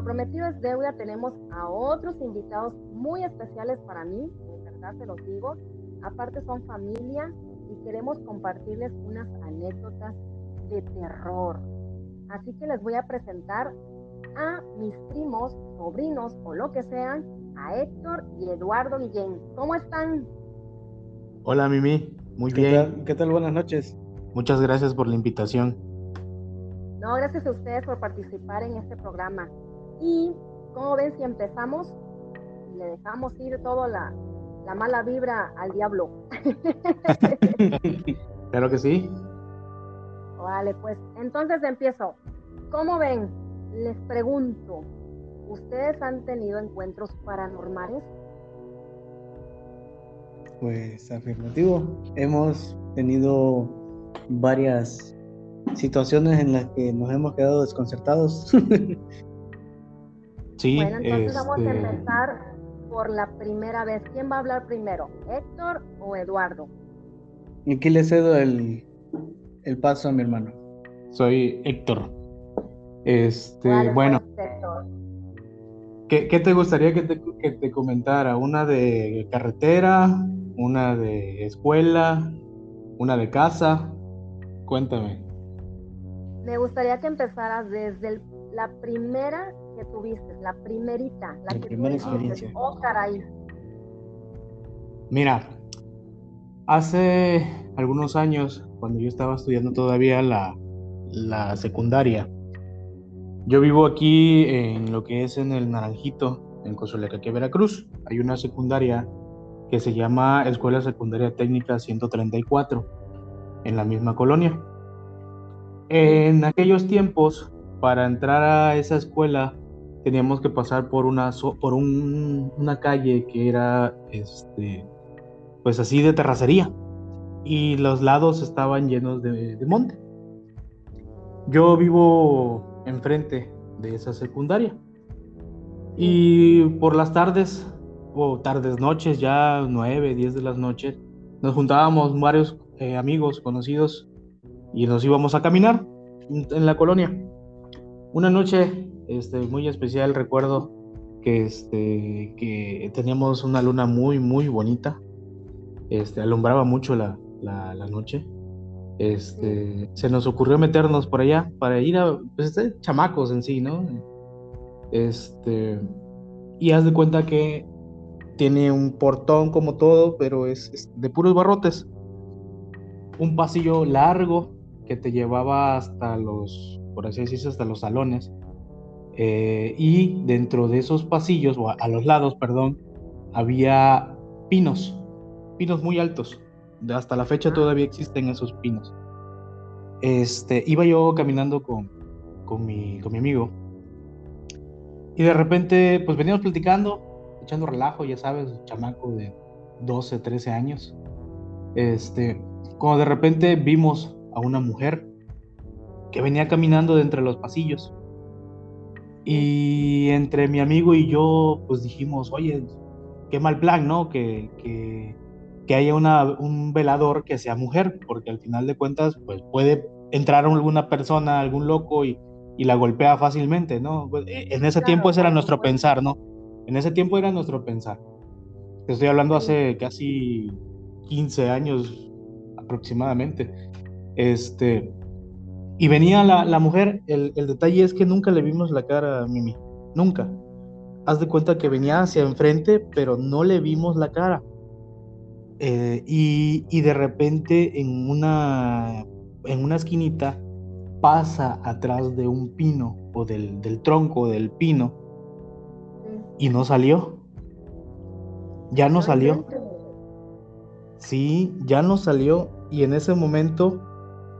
lo prometido es deuda. Tenemos a otros invitados muy especiales para mí, en verdad se los digo. Aparte son familia y queremos compartirles unas anécdotas de terror. Así que les voy a presentar a mis primos, sobrinos o lo que sean, a Héctor y Eduardo Guillén. ¿Cómo están? Hola Mimi, muy bien. ¿Qué tal? Buenas noches. Muchas gracias por la invitación. No, gracias a ustedes por participar en este programa. Y, como ven, si empezamos, le dejamos ir toda la, la mala vibra al diablo. claro que sí. Vale, pues entonces empiezo. ¿Cómo ven? Les pregunto, ¿ustedes han tenido encuentros paranormales? Pues afirmativo. Hemos tenido varias situaciones en las que nos hemos quedado desconcertados. sí. Bueno, entonces vamos a este empezar por la primera vez. ¿Quién va a hablar primero? ¿Héctor o Eduardo? Y aquí le cedo el, el paso a mi hermano. Soy Héctor. Este, bueno. ¿qué, ¿qué, te gustaría que te, que te comentara? ¿Una de carretera? ¿Una de escuela? ¿Una de casa? Cuéntame. Me gustaría que empezaras desde la primera que tuviste, la primerita, la, que primera experiencia. Oh, caray. Mira, hace algunos años, cuando yo estaba estudiando todavía la, la secundaria, yo vivo aquí en lo que es en el Naranjito, en Cozolecaque, Veracruz. Hay una secundaria que se llama Escuela Secundaria Técnica 134, en la misma colonia. En aquellos tiempos, para entrar a esa escuela, teníamos que pasar por una, por una calle que era, este, pues así de terracería, y los lados estaban llenos de, de monte. Yo vivo enfrente de esa secundaria. Y por las tardes, o tardes, noches, ya nueve, diez de las noches, nos juntábamos varios eh, amigos, conocidos, y nos íbamos a caminar en la colonia. Una noche este, muy especial, recuerdo que, este, que teníamos una luna muy, muy bonita. Este, alumbraba mucho la, la, noche. Este, se nos ocurrió meternos por allá para ir a pues, este, chamacos en sí, ¿no? Este, y haz de cuenta que tiene un portón como todo, pero es de puros barrotes. Un pasillo largo que te llevaba hasta los, por así decirlo, hasta los salones. Eh, y dentro de esos pasillos, o a, los lados, perdón, había pinos, pinos muy altos. Hasta la fecha todavía existen esos pinos. Este, iba yo caminando con, con, mi, con mi amigo y de repente, pues veníamos platicando, echando relajo, ya sabes, chamaco de 12, 13 años. Este, como de repente vimos a una mujer que venía caminando de entre los pasillos. Y entre mi amigo y yo, pues dijimos, oye, qué mal plan, ¿no? Que, que, que haya una, un velador que sea mujer, porque al final de cuentas, pues puede entrar alguna persona, algún loco y, y la golpea fácilmente, ¿no? Pues, e, en ese tiempo ese era nuestro pensar, ¿no? En ese tiempo era nuestro pensar. Te estoy hablando hace casi 15 años aproximadamente. Este, y venía la, la mujer, el, el, detalle es que nunca le vimos la cara a Mimi, nunca. Haz de cuenta que venía hacia enfrente, pero no le vimos la cara. Eh, y, y, de repente en una, en una esquinita pasa atrás de un pino o del, del tronco del pino y no salió. Ya no salió. Sí, ya no salió. Y en ese momento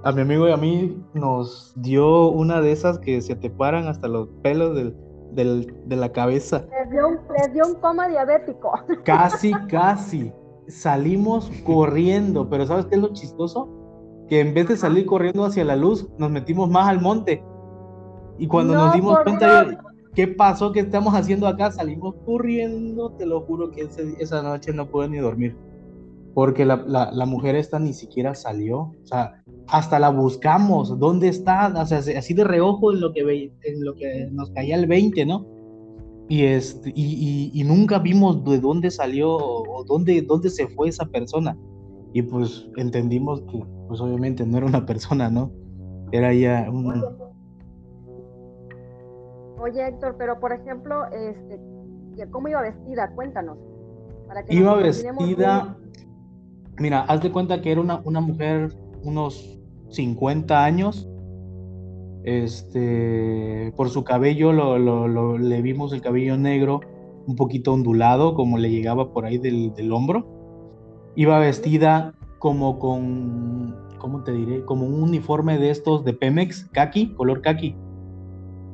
a mi amigo y a mí nos dio una de esas que se te paran hasta los pelos del, del, de la cabeza. Les dio, un, dio un coma diabético. Casi, casi. Salimos corriendo, pero ¿sabes qué es lo chistoso? Que en vez de salir corriendo hacia la luz, nos metimos más al monte. Y cuando nos dimos cuenta de qué pasó, qué estamos haciendo acá, salimos corriendo, te lo juro que esa noche no pude ni dormir. Porque la, la, mujer esta ni siquiera salió, o sea, hasta la buscamos, ¿dónde está? O sea, así de reojo en lo que, en lo que nos caía el 20, ¿no? Y, este, y, y, nunca vimos de dónde salió o dónde, dónde se fue esa persona. Y pues entendimos que, pues obviamente no era una persona, ¿no? Era ya un... Oye, Héctor, pero por ejemplo, este, ¿cómo iba vestida? Cuéntanos. iba vestida, mira, haz de cuenta que era una, una mujer unos 50 años, este, por su cabello lo, le vimos el cabello negro un poquito ondulado, como le llegaba por ahí del, del hombro. Iba vestida como con, ¿cómo te diré? Como un uniforme de estos de Pemex, kaki, color kaki,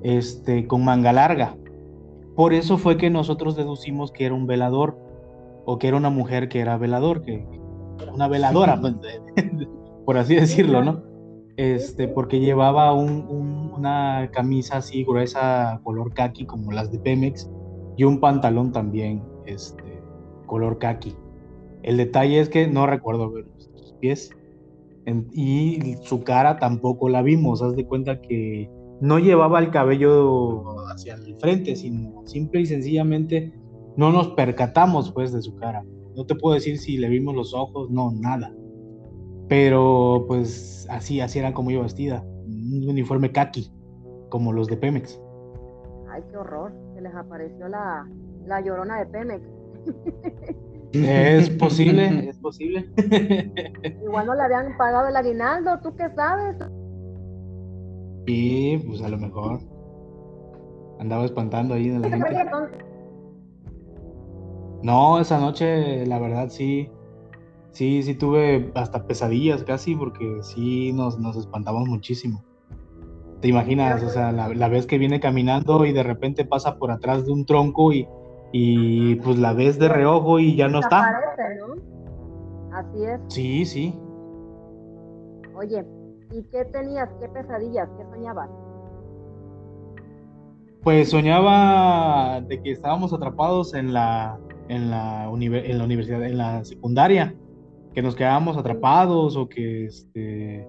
este, con manga larga. Por eso fue que nosotros deducimos que era un velador, o que era una mujer que era velador, que una veladora, pues, por así decirlo, ¿no? este, porque llevaba una camisa así gruesa, color khaki, como las de Pemex, y un pantalón también, este, color khaki. El detalle es que no recuerdo ver sus pies, y su cara tampoco la vimos, haz de cuenta que no llevaba el cabello hacia el frente, sino simple y sencillamente no nos percatamos pues de su cara. No te puedo decir si le vimos los ojos, no, nada. Pero pues así, así era como iba vestida. Un uniforme kaki, como los de Pemex. Ay, qué horror. Se les apareció la, la llorona de Pemex. Es posible, es posible. Igual no le habían pagado el aguinaldo, ¿tú qué sabes? Sí, pues a lo mejor. Andaba espantando ahí en la gente. No, esa noche, la verdad, sí sí, sí tuve hasta pesadillas casi porque sí nos, nos espantamos muchísimo. ¿Te imaginas? O sea, la, vez que viene caminando y de repente pasa por atrás de un tronco y, y pues la ves de reojo y ya no está. Así es. Sí, sí. Oye, ¿y qué tenías? ¿Qué pesadillas? ¿Qué soñabas? Pues soñaba de que estábamos atrapados en la, en la, en la universidad, en la secundaria que nos quedábamos atrapados o que este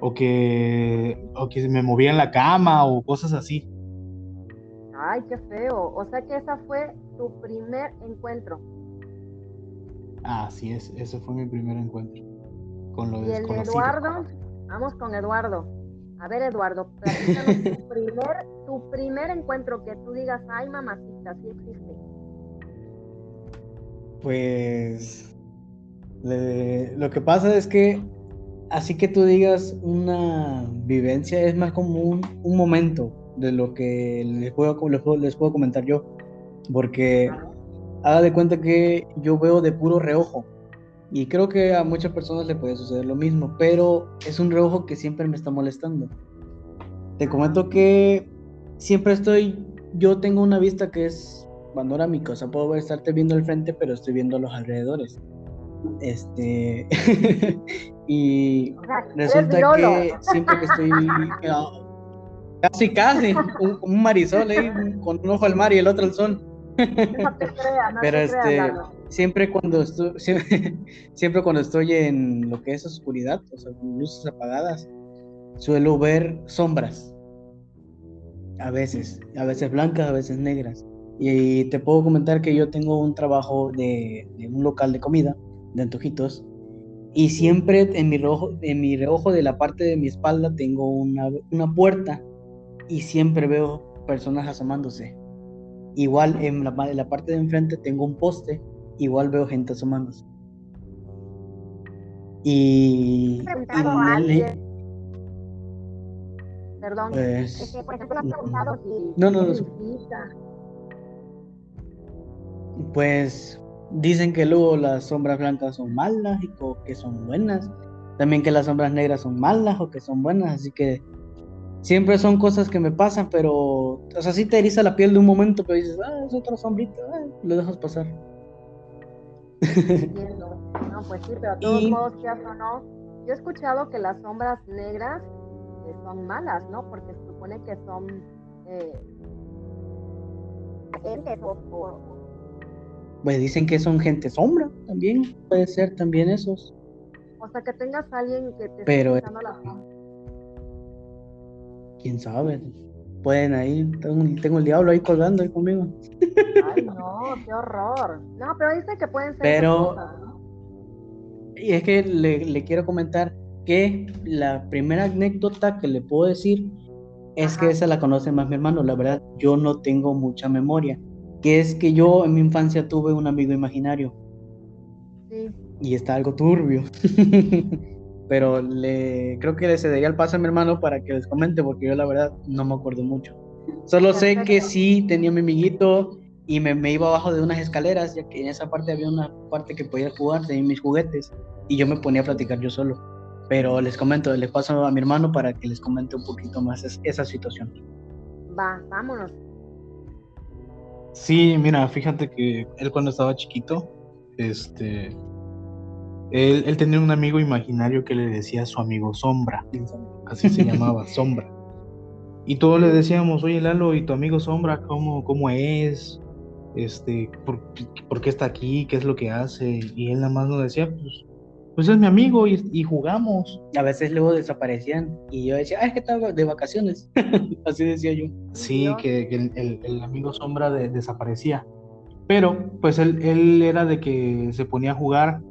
o que o que me movía en la cama o cosas así. Ay, qué feo. O sea que esa fue tu primer encuentro. Así es, ese fue mi primer encuentro con lo ¿Y el Eduardo? Vamos con Eduardo. A ver, Eduardo, tu primer, tu primer encuentro que tú digas, ay, mamacita, sí existe. Pues lo que pasa es que, así que tú digas una vivencia, es más como un, momento de lo que les puedo, les puedo, comentar yo. Porque haga de cuenta que yo veo de puro reojo. Y creo que a muchas personas le puede suceder lo mismo, pero es un reojo que siempre me está molestando. Te comento que siempre estoy, yo tengo una vista que es panorámica, o sea, puedo estarte viendo al frente, pero estoy viendo los alrededores. Este. y resulta que siempre que estoy. casi, casi. Un, marisol ahí, con un ojo al mar y el otro al sol. Pero este. siempre cuando estoy. Siempre, cuando estoy en lo que es oscuridad, o sea, luces apagadas, suelo ver sombras. A veces, a veces blancas, a veces negras. Y te puedo comentar que yo tengo un trabajo de, de un local de comida de antojitos. Y siempre en mi, reojo, en mi reojo de la parte de mi espalda tengo una, una puerta y siempre veo personas asomándose. Igual en la, en la parte de enfrente tengo un poste, igual veo gente asomándose. Y, Perdón, pues, por ejemplo, preguntado no, no, no. Pues Dicen que luego las sombras blancas son malas y que son buenas. También que las sombras negras son malas o que son buenas. Así que siempre son cosas que me pasan, pero, o sea, sí te eriza la piel de un momento, pero dices, ah, es otra sombrita, ah, lo dejas pasar. No, pues sí, pero a todos modos, o no, yo he escuchado que las sombras negras eh, son malas, ¿no? Porque se supone que son eh, o, pues dicen que son gente sombra también, puede ser también esos. O sea, que tengas a alguien que te Pero, esté la Quién sabe. Pueden ahí, tengo, tengo el diablo ahí colgando ahí conmigo. Ay, no, qué horror. No, pero dice que pueden ser Pero- esas cosas, ¿no? Y es que le, le quiero comentar que la primera anécdota que le puedo decir es que esa la conoce más mi hermano. La verdad, yo no tengo mucha memoria. Que es que yo en mi infancia tuve un amigo imaginario Sí. y está algo turbio. Pero le creo que le cedería el paso a mi hermano para que les comente porque yo la verdad no me acuerdo mucho. Solo sé que sí tenía mi amiguito y me, me iba abajo de unas escaleras, ya que en esa parte había una parte que podía jugar, tenía mis juguetes y yo me ponía a platicar yo solo. Pero les comento, les paso a mi hermano para que les comente un poquito más es- esa situación. Va, vámonos. Sí, mira, fíjate que él cuando estaba chiquito, este, él, él tenía un amigo imaginario que le decía su amigo Sombra, así se llamaba, Sombra. Y todos le decíamos, oye Lalo, ¿y tu amigo Sombra cómo, cómo es? Este, ¿por, por qué está aquí? ¿Qué es lo que hace? Y él nada más nos decía, pues, pues es mi amigo y, y jugamos. A veces luego desaparecían y yo decía, ah, es que estaba de vacaciones. Así decía yo. Sí, Dios. que, que el, el- el amigo Sombra de- desaparecía. Pero, pues él, él era de que se ponía a jugar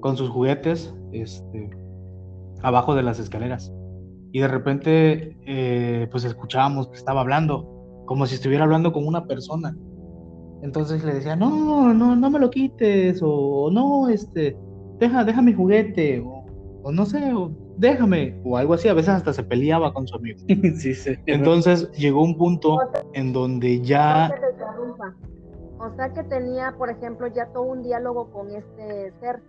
con sus juguetes este, abajo de las escaleras. Y de repente, eh, pues escuchábamos que estaba hablando, como si estuviera hablando con una persona. Entonces le decía, no, no, no me lo quites, o no, este, deja, deja mi juguete, o, o no sé, o déjame, o algo así. A veces hasta se peleaba con su amigo. sí, sí. Entonces llegó un punto en donde ya. O sea que tenía, por ejemplo, ya todo un diálogo con este ser.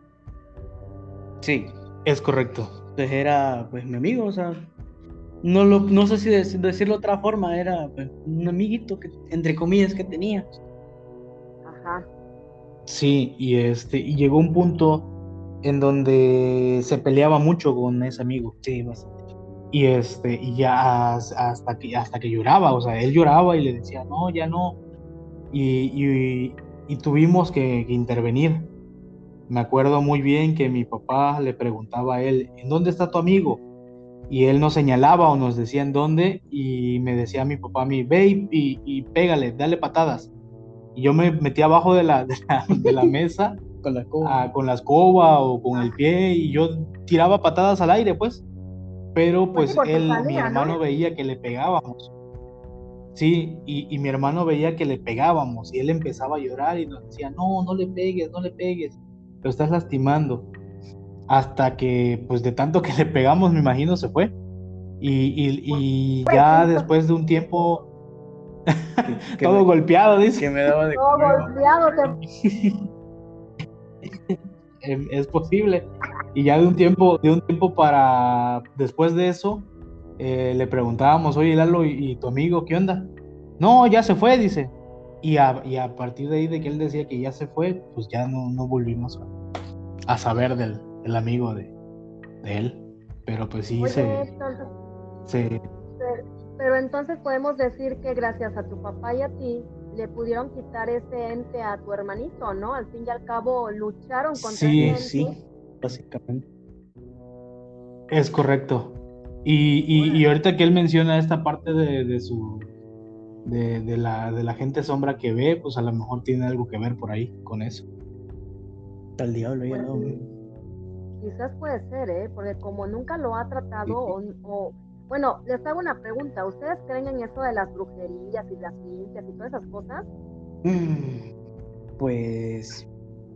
Sí, es correcto. pues era pues mi amigo, o sea, no lo, no sé si dec- decirlo de otra forma, era pues, un amiguito que entre comillas que tenía. Ajá. Sí, y este, y llegó un punto en donde se peleaba mucho con ese amigo. Sí, bastante. Y este, y ya has- hasta que hasta que lloraba, o sea, él lloraba y le decía, no, ya no. Y, y- y tuvimos que, que intervenir. Me acuerdo muy bien que mi papá le preguntaba a él, ¿en dónde está tu amigo? Y él nos señalaba o nos decía en dónde, y me decía mi papá a mí, ve y, y- y pégale, dale patadas. Y yo me metía abajo de la, de la, de la mesa Con la escoba. ah, con la escoba o con el pie y yo tiraba patadas al aire, pues. Pero Pues pues sí, él, mi salía, ¿no? hermano veía que le pegábamos. Sí, y, y mi hermano veía que le pegábamos y él empezaba a llorar y nos decía, no, no le pegues, no le pegues, lo estás lastimando. Hasta que, pues de tanto que le pegamos, me imagino, se fue. Y, y- y Pues, ya pues. después de un tiempo, que, todo me, golpeado, dice. que me daba de Todo comer. golpeado. te- es posible. Y ya de un tiempo, de un tiempo para después de eso, eh, le preguntábamos, oye Lalo, ¿y, y tu amigo qué onda? No, ya se fue, dice. Y a, y a partir de ahí de que él decía que ya se fue, pues ya no, no volvimos a, a saber del, del amigo de, de él. Pero pues sí Oye, se, entonces, se, pero entonces podemos decir que gracias a tu papá y a ti le pudieron quitar ese ente a tu hermanito, ¿no? Al fin y al cabo lucharon contra Sí, ese ente. Sí, básicamente. Es correcto. Y, y- y ahorita que él menciona esta parte de, de su de, de la, de la gente sombra que ve, pues a lo mejor tiene algo que ver por ahí con eso. Está el diablo al lado. Pues, Quizás puede ser, ¿eh? Porque como nunca lo ha tratado, o, o- bueno, les hago una pregunta. ¿Ustedes creen en eso de las brujerías y las ciencias y todas esas cosas? Mm, Pues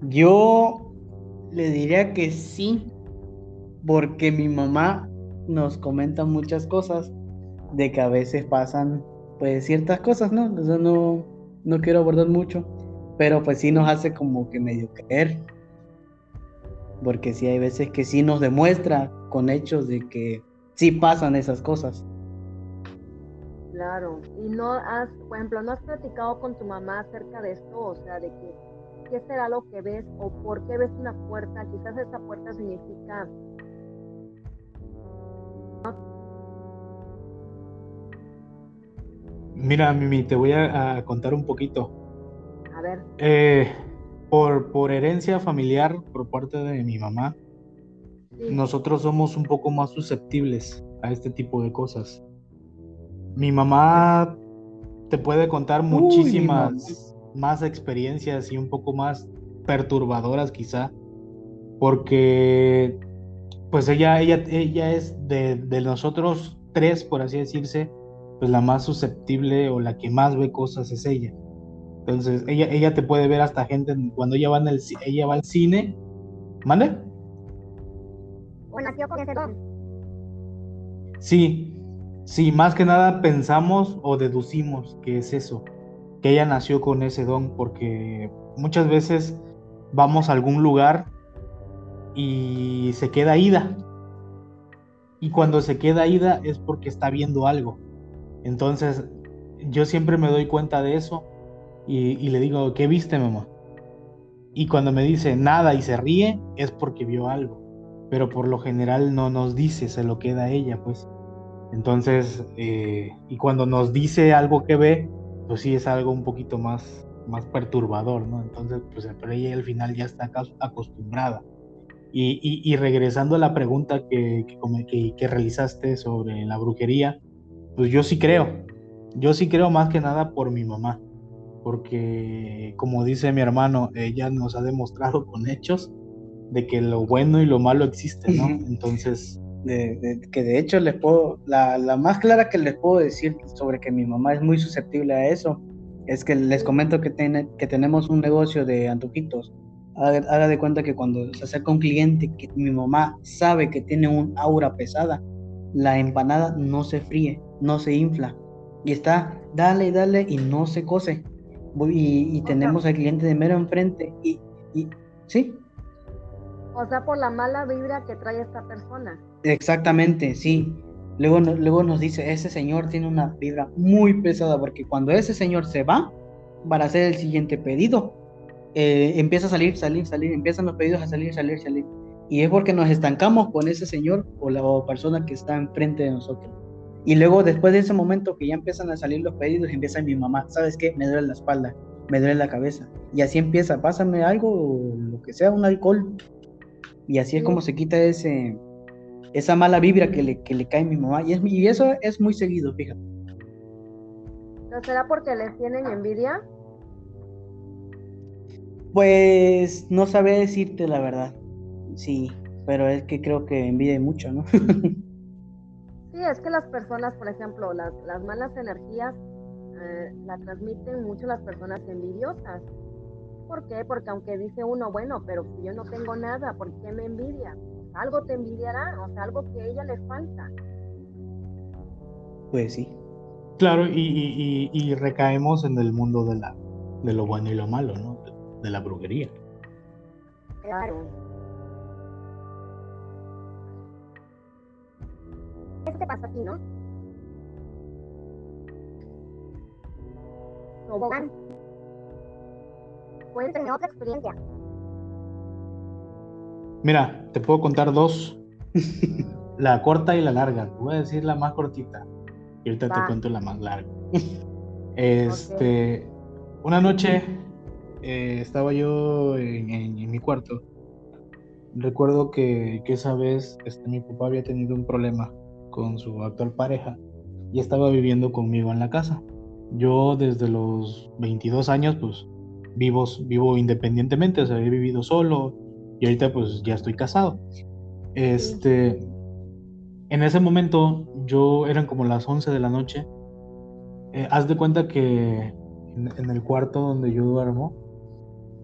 yo le diría que sí, porque mi mamá nos comenta muchas cosas de que a veces pasan pues ciertas cosas, ¿no? O sea, no, no quiero abordar mucho, pero pues sí nos hace como que medio creer, porque sí hay veces que sí nos demuestra con hechos de que sí pasan esas cosas. Claro. Y no has, por ejemplo, no has platicado con tu mamá acerca de esto, o sea, de que qué será lo que ves o por qué ves una puerta. Quizás esa puerta significa Mira, Mimi, te voy a, a contar un poquito. A ver, Eh, por, por herencia familiar, por parte de mi mamá, nosotros somos un poco más susceptibles a este tipo de cosas. Mi mamá te puede contar muchísimas más experiencias y un poco más perturbadoras quizá, porque pues ella, ella, ella es de, de nosotros tres, por así decirse, pues la más susceptible o la que más ve cosas es ella. Entonces, ella, ella te puede ver hasta gente cuando ella va, en el, ella va al cine. ¿Mande? ¿O nació con ese don? Sí, sí, más que nada pensamos o deducimos que es eso, que ella nació con ese don, porque muchas veces vamos a algún lugar y se queda ida. Y cuando se queda ida es porque está viendo algo. Entonces, yo siempre me doy cuenta de eso y, le digo, ¿qué viste, mamá? Y cuando me dice nada y se ríe, es porque vio algo. Pero por lo general no nos dice, se lo queda ella, pues. Entonces, eh, y cuando nos dice algo que ve, pues sí es algo un poquito más, más perturbador, ¿no? Entonces, pues pero ella al final ya está acostumbrada. Y, y, regresando a la pregunta que, que, que, realizaste sobre la brujería, pues yo sí creo. Yo sí creo más que nada por mi mamá. Porque, como dice mi hermano, ella nos ha demostrado con hechos de que lo bueno y lo malo existe, ¿no? Entonces, que de hecho les puedo, la, la, más clara que les puedo decir sobre que mi mamá es muy susceptible a eso, es que les comento que, tiene, que tenemos un negocio de antojitos. Haga, de cuenta que cuando se acerca un cliente que mi mamá sabe que tiene un aura pesada, la empanada no se fríe, no se infla. Y está, dale, dale, y no se cose. Y, y tenemos al cliente de mero enfrente. Y, y, ¿sí? O sea, por la mala vibra que trae esta persona. Exactamente, sí. Luego, luego nos dice, ese señor tiene una vibra muy pesada, porque cuando ese señor se va para hacer el siguiente pedido, eh, empieza a salir, salir, salir, empiezan los pedidos a salir, salir, salir. Y es porque nos estancamos con ese señor o la persona que está enfrente de nosotros. Y luego, después de ese momento que ya empiezan a salir los pedidos, empieza mi mamá, ¿sabes qué? Me duele la espalda, me duele la cabeza. Y así empieza, pásame algo, lo que sea, un alcohol. Y así es como se quita ese, esa mala vibra que le, que le cae a mi mamá. Y, es, y eso es muy seguido, fíjate. ¿No será porque les tienen envidia? Pues no sabré decirte la verdad. Sí, pero es que creo que envidia mucho, ¿no? sí, es que las personas, por ejemplo, las, las malas energías eh, la transmiten mucho las personas envidiosas. ¿Por qué? Porque aunque dice uno, bueno, pero si yo no tengo nada, ¿por qué me envidia? algo te envidiará, o sea, algo que a ella le falta. Pues sí. Claro, y, recaemos en el mundo de, la, de lo bueno y lo malo, ¿no? De, la brujería. Claro. Eso te pasa a ti, ¿no? Tobogán. Cuéntame otra experiencia. Mira, te puedo contar dos. la corta y la larga. Te voy a decir la más cortita. Y ahorita te cuento la más larga. Este, una noche eh, estaba yo en, mi cuarto. Recuerdo que, esa vez este, mi papá había tenido un problema con su actual pareja y estaba viviendo conmigo en la casa. Yo desde los 22 años, pues vivo, vivo independientemente, o sea, he vivido solo, y ahorita pues ya estoy casado. Este, en ese momento yo eran como las 11 de la noche. Eh, haz de cuenta que en, el cuarto donde yo duermo,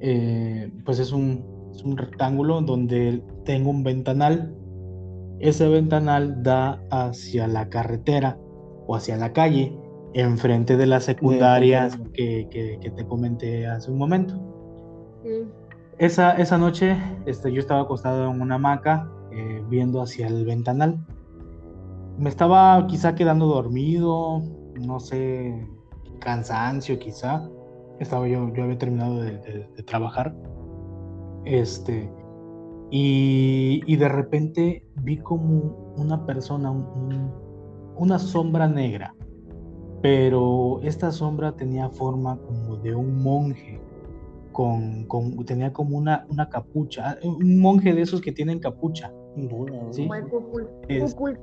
eh, pues es un, es un rectángulo donde tengo un ventanal. Ese ventanal da hacia la carretera o hacia la calle, enfrente de la secundaria que, que, que te comenté hace un momento. Sí. Esa, esa noche este, yo estaba acostado en una hamaca eh, viendo hacia el ventanal. Me estaba quizá quedando dormido, no sé, cansancio quizá. Estaba yo, yo había terminado de, trabajar. Este, y, y, de repente vi como una persona, una sombra negra, pero esta sombra tenía forma como de un monje con, con, tenía como una, una capucha, ah, un monje de esos que tienen capucha. ¿Sí? Como el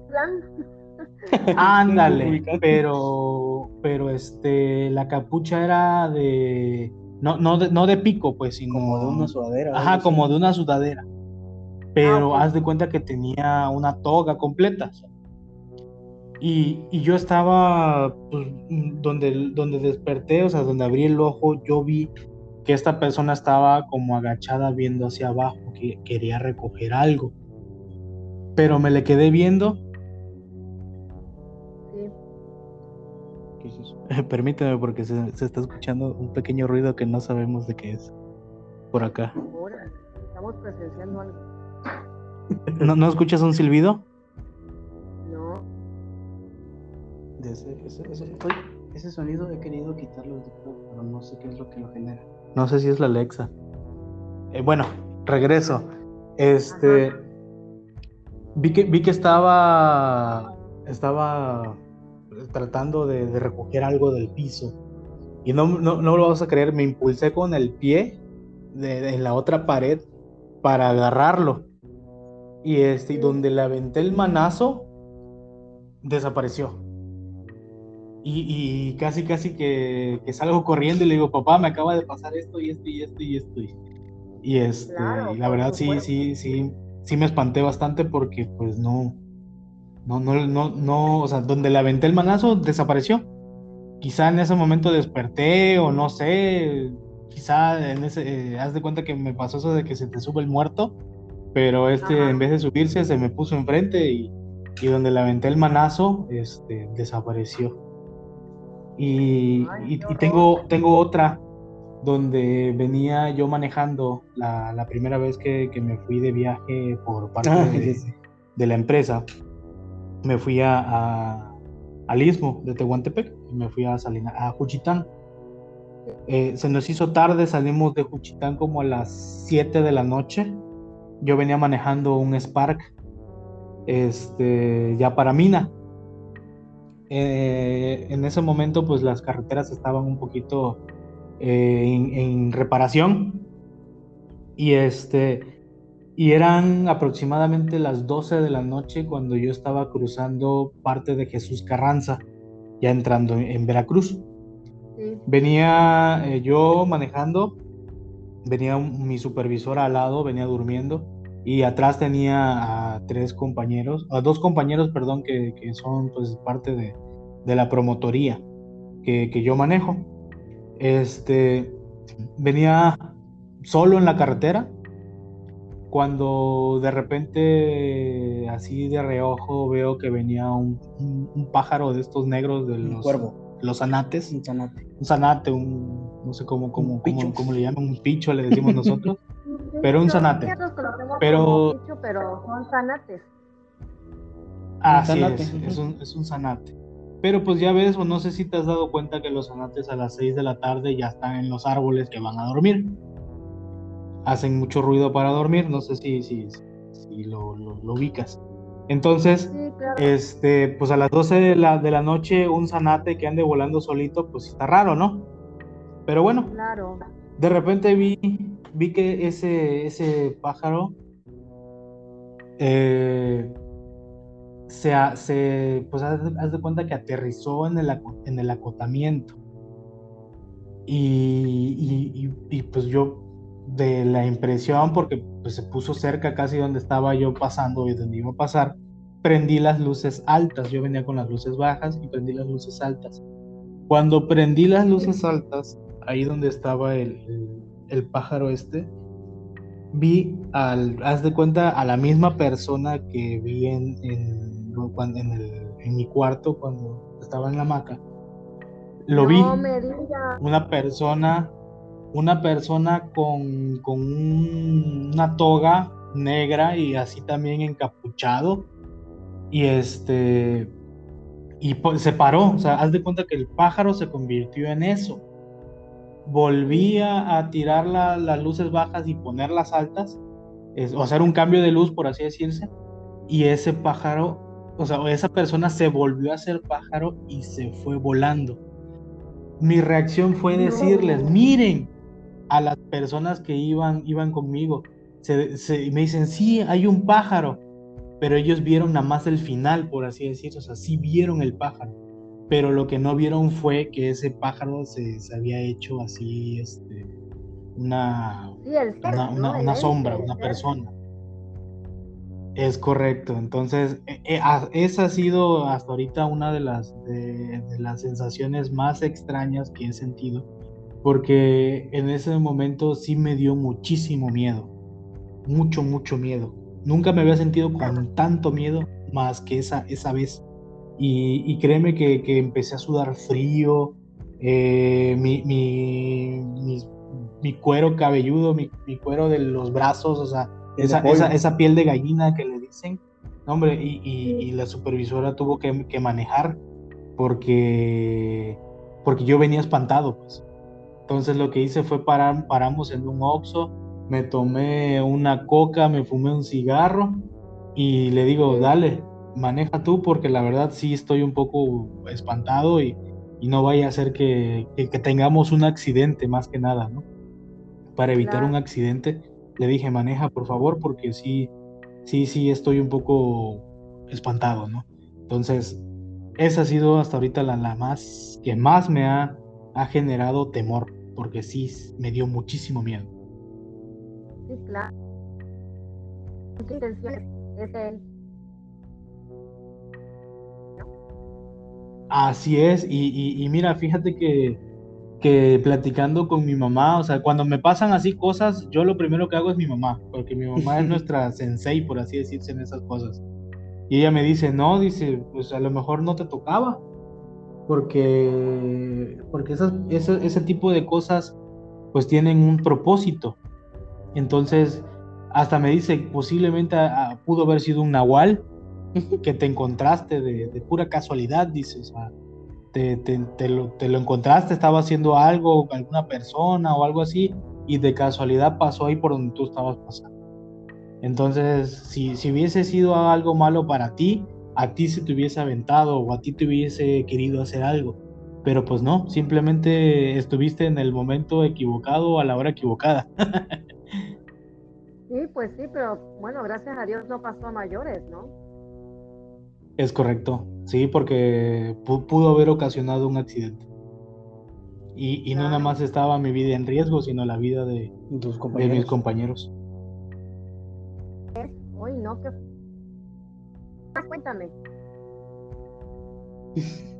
Ándale, pero, pero este, la capucha era de, no, no de, no de pico, pues, sino como de una sudadera. Ajá, como de una sudadera. Pero ah, haz de cuenta que tenía una toga completa. Y, y yo estaba, pues, donde, donde desperté, o sea, donde abrí el ojo, yo vi que esta persona estaba como agachada viendo hacia abajo, que quería recoger algo. Pero me le quedé viendo Permíteme porque se, está escuchando un pequeño ruido que no sabemos de qué es. Por acá. estamos presenciando algo. ¿No, ¿No escuchas un silbido? Ese, ese, sonido he querido quitarlo, pero no sé qué es lo que lo genera. No sé si es la Alexa. Eh, bueno, regreso. Este. Vi que, vi que estaba. Estaba tratando de, recoger algo del piso. Y no, no, no, lo vas a creer, me impulsé con el pie de, en la otra pared para agarrarlo. Y este, donde le aventé el manazo, desapareció. Y, casi, casi que, que, salgo corriendo y le digo, papá, me acaba de pasar esto y esto y esto y esto. Y, este, y la verdad sí, sí, sí, sí me espanté bastante porque pues no, no, no, no, no, o sea, donde le aventé el manazo desapareció. Quizá en ese momento desperté o no sé, quizá en ese, eh, haz de cuenta que me pasó eso de que se te sube el muerto, pero este en vez de subirse se me puso enfrente y, y donde le aventé el manazo, este, desapareció. Y, y, tengo, tengo otra donde venía yo manejando la, la primera vez que, que, me fui de viaje por parte ah, de, de la empresa me fui a, al istmo de Tehuantepec, me fui a, Salina, a Juchitán. Eh, se nos hizo tarde, salimos de Juchitán como a las 7 de la noche. Yo venía manejando un Spark este, ya para Mina. Eh, en ese momento, pues las carreteras estaban un poquito eh, en, en, reparación. Y este, y eran aproximadamente las 12 de la noche cuando yo estaba cruzando parte de Jesús Carranza, ya entrando en Veracruz. Venía eh, yo manejando, venía mi supervisor al lado, venía durmiendo, y atrás tenía a tres compañeros, a dos compañeros, perdón, que, que son pues parte de, de la promotoría que, que, yo manejo. Este, venía solo en la carretera, cuando de repente así de reojo veo que venía un, un, pájaro de estos negros de los, cuervo. los anates. Un zanate. Un zanate, un, no sé cómo, cómo, cómo, cómo, le llaman, un picho le decimos nosotros. pero un zanate. Pero, pero son zanates. Ah, sí, es, es, un, es un zanate. Pero pues ya ves, o no sé si te has dado cuenta que los zanates a las 6 de la tarde ya están en los árboles que van a dormir hacen mucho ruido para dormir, no sé si, si, si lo, lo, ubicas. Entonces, este, pues a las 12 de la, de la noche un zanate que ande volando solito, pues está raro, ¿no? Pero bueno, claro. de repente vi, vi que ese, ese pájaro eh, se, se, pues haz, de cuenta que aterrizó en el, en el acotamiento. Y, y, pues yo de la impresión, porque pues, se puso cerca casi donde estaba yo pasando y donde iba a pasar, prendí las luces altas. Yo venía con las luces bajas y prendí las luces altas. Cuando prendí las luces altas, ahí donde estaba el, el, pájaro este, vi al, haz de cuenta, a la misma persona que vi en, en, el, en mi cuarto cuando estaba en la hamaca. Lo vi. Una persona una persona con, una toga negra y así también encapuchado. Y este. Y se paró. O sea, haz de cuenta que el pájaro se convirtió en eso. Volvía a tirar las luces bajas y ponerlas altas. o hacer un cambio de luz, por así decirse. Y ese pájaro, o sea, esa persona se volvió a ser pájaro y se fue volando. Mi reacción fue decirles, miren, a las personas que iban, iban conmigo. Se, me dicen, sí, hay un pájaro, pero ellos vieron nada más el final, por así decirlo, o sea, sí vieron el pájaro, pero lo que no vieron fue que ese pájaro se, había hecho así, este, una, una, sombra, una persona. Es correcto, entonces e, e, esa ha sido hasta ahorita una de las, de, las sensaciones más extrañas que he sentido, porque en ese momento sí me dio muchísimo miedo, mucho, mucho miedo. Nunca me había sentido con tanto miedo más que esa, esa vez. Y, créeme que, empecé a sudar frío, eh, mi, mi, cuero cabelludo, mi, cuero de los brazos, o sea, esa, esa, piel de gallina que le dicen, hombre, y, la supervisora tuvo que, manejar porque, porque yo venía espantado, pues. Entonces lo que hice fue parar, paramos en un Oxxo, me tomé una coca, me fumé un cigarro y le digo, dale, maneja tú porque la verdad sí estoy un poco espantado y, no vaya a ser que, tengamos un accidente más que nada, ¿no? Para evitar un accidente le dije, maneja por favor, porque sí, sí, sí, estoy un poco espantado, ¿no? Entonces, esa ha sido hasta ahorita la, la más, que más me ha, ha generado temor, porque sí, me dio muchísimo miedo. Sí, claro. ¿Qué intención es él? Así es, y, y, y mira, fíjate que que platicando con mi mamá, o sea, cuando me pasan así cosas, yo lo primero que hago es mi mamá, porque mi mamá es nuestra sensei, por así decirse, en esas cosas. Y ella me dice, no, dice, pues a lo mejor no te tocaba, porque, porque esas, ese, ese tipo de cosas pues tienen un propósito. Entonces, hasta me dice, posiblemente pudo haber sido un nahual que te encontraste de, de pura casualidad, dice, o sea, te, lo, encontraste, estaba haciendo algo, alguna persona o algo así, y de casualidad pasó ahí por donde tú estabas pasando. Entonces, si, si hubiese sido algo malo para ti, a ti se te hubiese aventado o a ti te hubiese querido hacer algo. Pero pues no, simplemente estuviste en el momento equivocado a la hora equivocada. sí, pues sí, pero bueno, gracias a Dios no pasó a mayores, ¿no? Es correcto, sí, porque pudo haber ocasionado un accidente. Y, no nada más estaba mi vida en riesgo, sino la vida de, de mis compañeros. Uy, no, que... Cuéntame.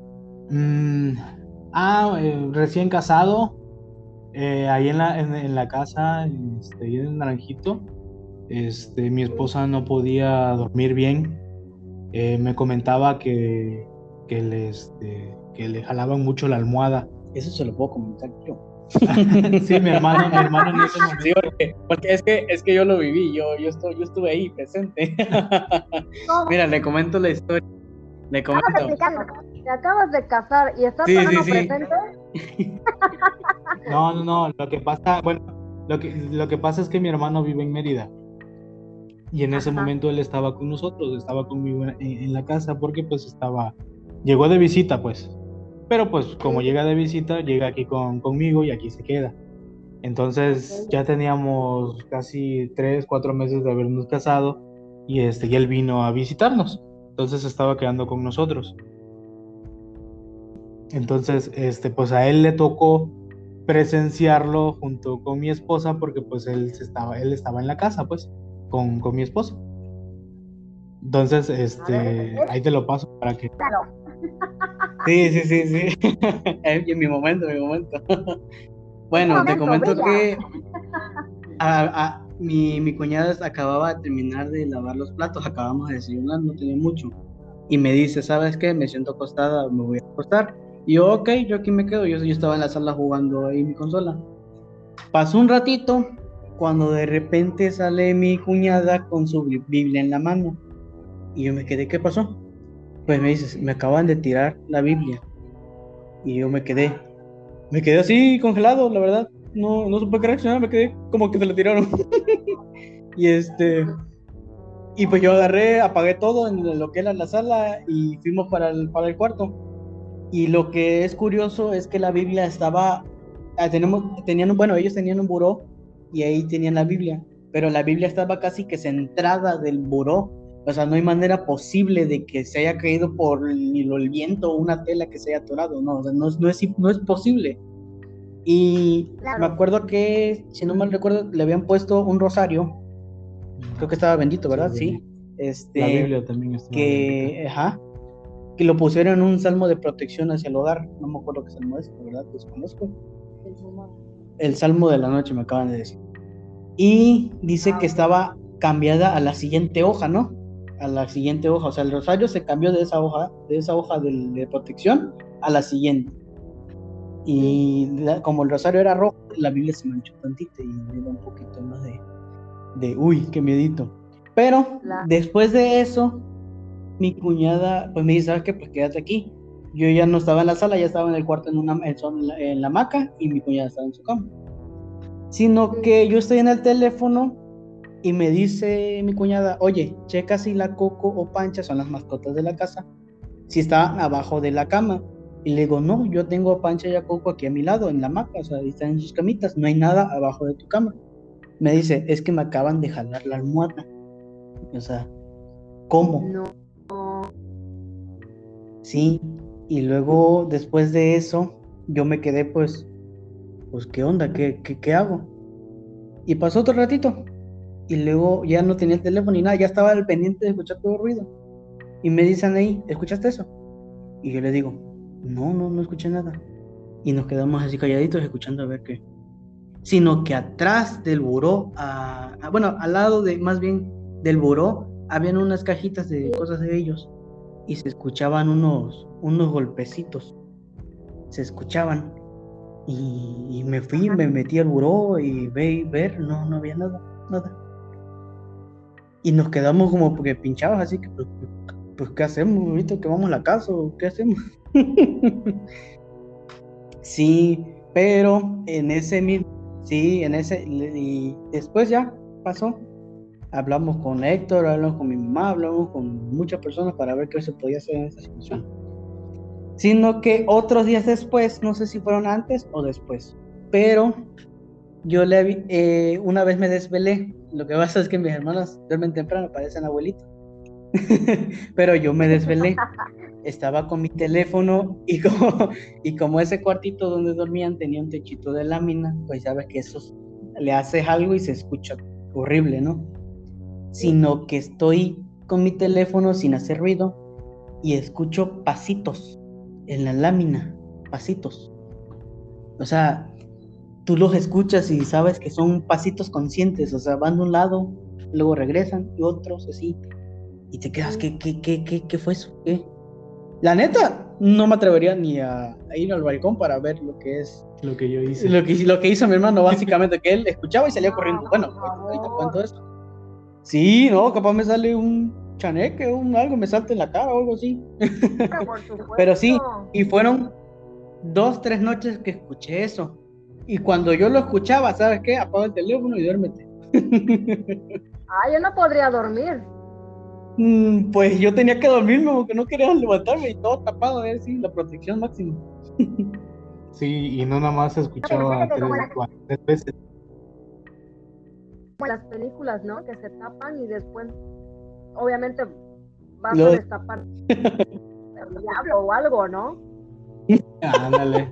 Mm, ah, eh, recién casado, eh, ahí en la, en, la casa, este, en el Naranjito, este, mi esposa no podía dormir bien eh, me comentaba que, que, le, este, que le jalaban mucho la almohada. Eso se lo puedo comentar yo. sí, mi hermano, mi hermano en ese momento. Sí, porque, es, que, es que yo lo viví, yo, yo, estoy, yo estuve ahí presente. Mira, le comento la historia. Le comento. Te acabas de casar y estás sí, sí, presente. no, no, no. Lo que pasa, bueno, lo que, lo que pasa es que mi hermano vive en Mérida. Y en ese momento él estaba con nosotros, estaba conmigo en, la casa porque pues estaba, llegó de visita pues. Pero pues como llega de visita, llega aquí con, conmigo y aquí se queda. Entonces ya teníamos casi tres, cuatro meses de habernos casado y, este, y él vino a visitarnos. Entonces estaba quedando con nosotros. Entonces, este, pues a él le tocó presenciarlo junto con mi esposa porque pues él estaba, él estaba en la casa, pues con, con mi esposo. Entonces, este, ahí te lo paso para que. Claro. Sí, sí, sí, sí. en mi momento, en mi momento. bueno, te comento que a, mi, mi cuñada acababa de terminar de lavar los platos, acabamos de desayunar, no tenía mucho. Y me dice, ¿sabes qué? Me siento acostada, me voy a acostar. Y yo, ok, yo aquí me quedo. Yo, yo estaba en la sala jugando ahí mi consola. Pasó un ratito cuando de repente sale mi cuñada con su Biblia en la mano. Y yo me quedé, ¿qué pasó? Pues me dices, me acaban de tirar la Biblia. Y yo me quedé, me quedé así congelado, la verdad. No, no supe qué reaccionar, me quedé como que se la tiraron. y este, y pues yo agarré, apagué todo en lo que era la sala y fuimos para el, para el cuarto. Y lo que es curioso es que la Biblia estaba ah, tenemos, tenían, bueno, ellos tenían un buró y ahí tenían la Biblia, pero la Biblia estaba casi que centrada del buró, o sea, no hay manera posible de que se haya caído por el, el viento o una tela que se haya atorado, no, no, no, es, no es posible. Y me acuerdo que, si no mal recuerdo, le habían puesto un rosario, creo que estaba bendito, ¿verdad? Sí. Este, la Biblia también estaba que, ajá, que lo pusieron en un salmo de protección hacia el hogar. No me acuerdo qué salmo es, ¿verdad? Desconozco. El salmo de la noche me acaban de decir. Y dice que estaba cambiada a la siguiente hoja, ¿no? A la siguiente hoja. O sea, el rosario se cambió de esa hoja, de esa hoja de, protección a la siguiente. Y como el rosario era rojo, la Biblia se manchó tantito y me dio un poquito más de, de uy, qué miedito. Pero después de eso, mi cuñada pues me dice, ¿sabes qué? Pues quédate aquí. Yo ya no estaba en la sala, ya estaba en el cuarto en, una, en, la, en la hamaca y mi cuñada estaba en su cama. Sino que yo estoy en el teléfono y me dice mi cuñada, oye, checa si la Coco o Pancha son las mascotas de la casa, si está abajo de la cama. Y le digo, no, yo tengo a Pancha y a Coco aquí a mi lado, en la hamaca, o sea, están en sus camitas, no hay nada abajo de tu cama. Me dice, es que me acaban de jalar la almohada. O sea, ¿cómo? No. Sí, y luego después de eso, yo me quedé pues, pues, ¿qué onda? ¿Qué, qué, hago? Y pasó otro ratito, y luego ya no tenía el teléfono ni nada, ya estaba al pendiente de escuchar todo el ruido. Y me dicen ahí, ¿escuchaste eso? Y yo le digo, no, no, no escuché nada. Y nos quedamos así calladitos escuchando a ver qué. Sino que atrás del buró, bueno, al lado de, más bien del buró, habían unas cajitas de cosas de ellos y se escuchaban unos, unos golpecitos. Se escuchaban. Y, me fui, me metí al buró y ve ver, no, no había nada, nada. Y nos quedamos como porque pinchados, así que, pues, pues ¿qué hacemos? ¿Ahorita que vamos a la casa o qué hacemos? sí, pero en ese mismo, sí, en ese, y después ya pasó hablamos con Héctor, hablamos con mi mamá, hablamos con muchas personas para ver qué se podía hacer en esta situación. Sino que otros días después, no sé si fueron antes o después, pero yo le eh, una vez me desvelé. Lo que pasa es que mis hermanas duermen temprano, parecen abuelitos. pero yo me desvelé. Estaba con mi teléfono y como, y como ese cuartito donde dormían tenía un techito de lámina, pues sabes que eso le haces algo y se escucha horrible, ¿no? sino que estoy con mi teléfono sin hacer ruido y escucho pasitos en la lámina, pasitos. O sea, tú los escuchas y sabes que son pasitos conscientes, o sea, van de un lado, luego regresan y otros así. Y te quedas, ¿qué, qué, qué, qué, qué fue eso? ¿Qué? La neta, no me atrevería ni a, ir al balcón para ver lo que es. Lo que yo hice. Lo que, lo que hizo mi hermano, básicamente, que él escuchaba y salía corriendo. Bueno, ahorita cuento eso. Sí, no, capaz me sale un chaneque, un algo, me salta en la cara o algo así. Pero sí, y fueron dos, tres noches que escuché eso. Y cuando yo lo escuchaba, ¿sabes qué? Apaga el teléfono y duérmete. ah, yo no podría dormir. Mm, pues yo tenía que dormirme porque no quería levantarme y todo tapado, ¿eh? Sí, la protección máxima. sí, y no nada más escuchaba tres veces como las películas, ¿no? Que se tapan y después, obviamente, vas a destapar el diablo o algo, ¿no? Ándale.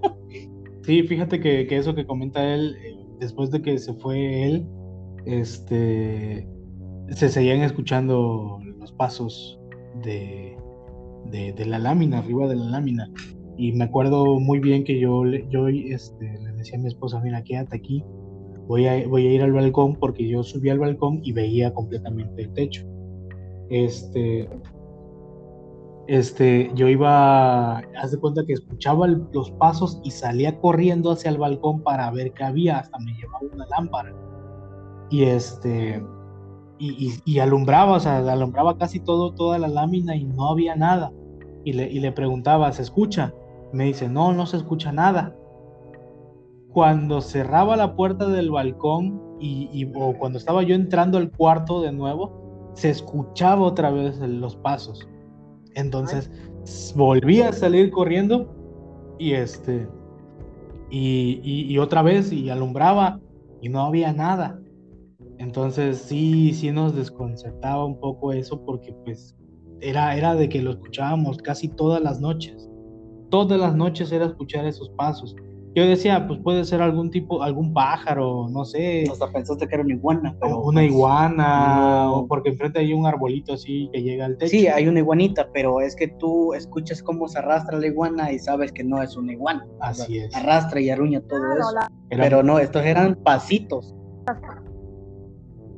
Sí, fíjate que, que, eso que comenta él, eh, después de que se fue él, este, se seguían escuchando los pasos de, de, la lámina, arriba de la lámina. Y me acuerdo muy bien que yo, yo este, le decía a mi esposa, mira, quédate aquí, voy a, voy a ir al balcón porque yo subí al balcón y veía completamente el techo. Este, este, yo iba, haz de cuenta que escuchaba los pasos y salía corriendo hacia el balcón para ver qué había, hasta me llevaba una lámpara. Y este, y, alumbraba, o sea, alumbraba casi todo, toda la lámina y no había nada. Y le, y le preguntaba, ¿se escucha? Me dice, no, no se escucha nada cuando cerraba la puerta del balcón y, o cuando estaba yo entrando al cuarto de nuevo, se escuchaba otra vez los pasos. Entonces volví a salir corriendo y este y, y, otra vez y alumbraba y no había nada. Entonces sí, sí nos desconcertaba un poco eso porque pues era, era de que lo escuchábamos casi todas las noches. Todas las noches era escuchar esos pasos. Yo decía, pues puede ser algún tipo, algún pájaro, no sé. Hasta pensaste que era una iguana. Pero una iguana, o porque enfrente hay un arbolito así que llega al techo. Sí, hay una iguanita, pero es que tú escuchas cómo se arrastra la iguana y sabes que no es una iguana. Así es. Arrastra y arruña todo eso. Pero no, estos eran pasitos.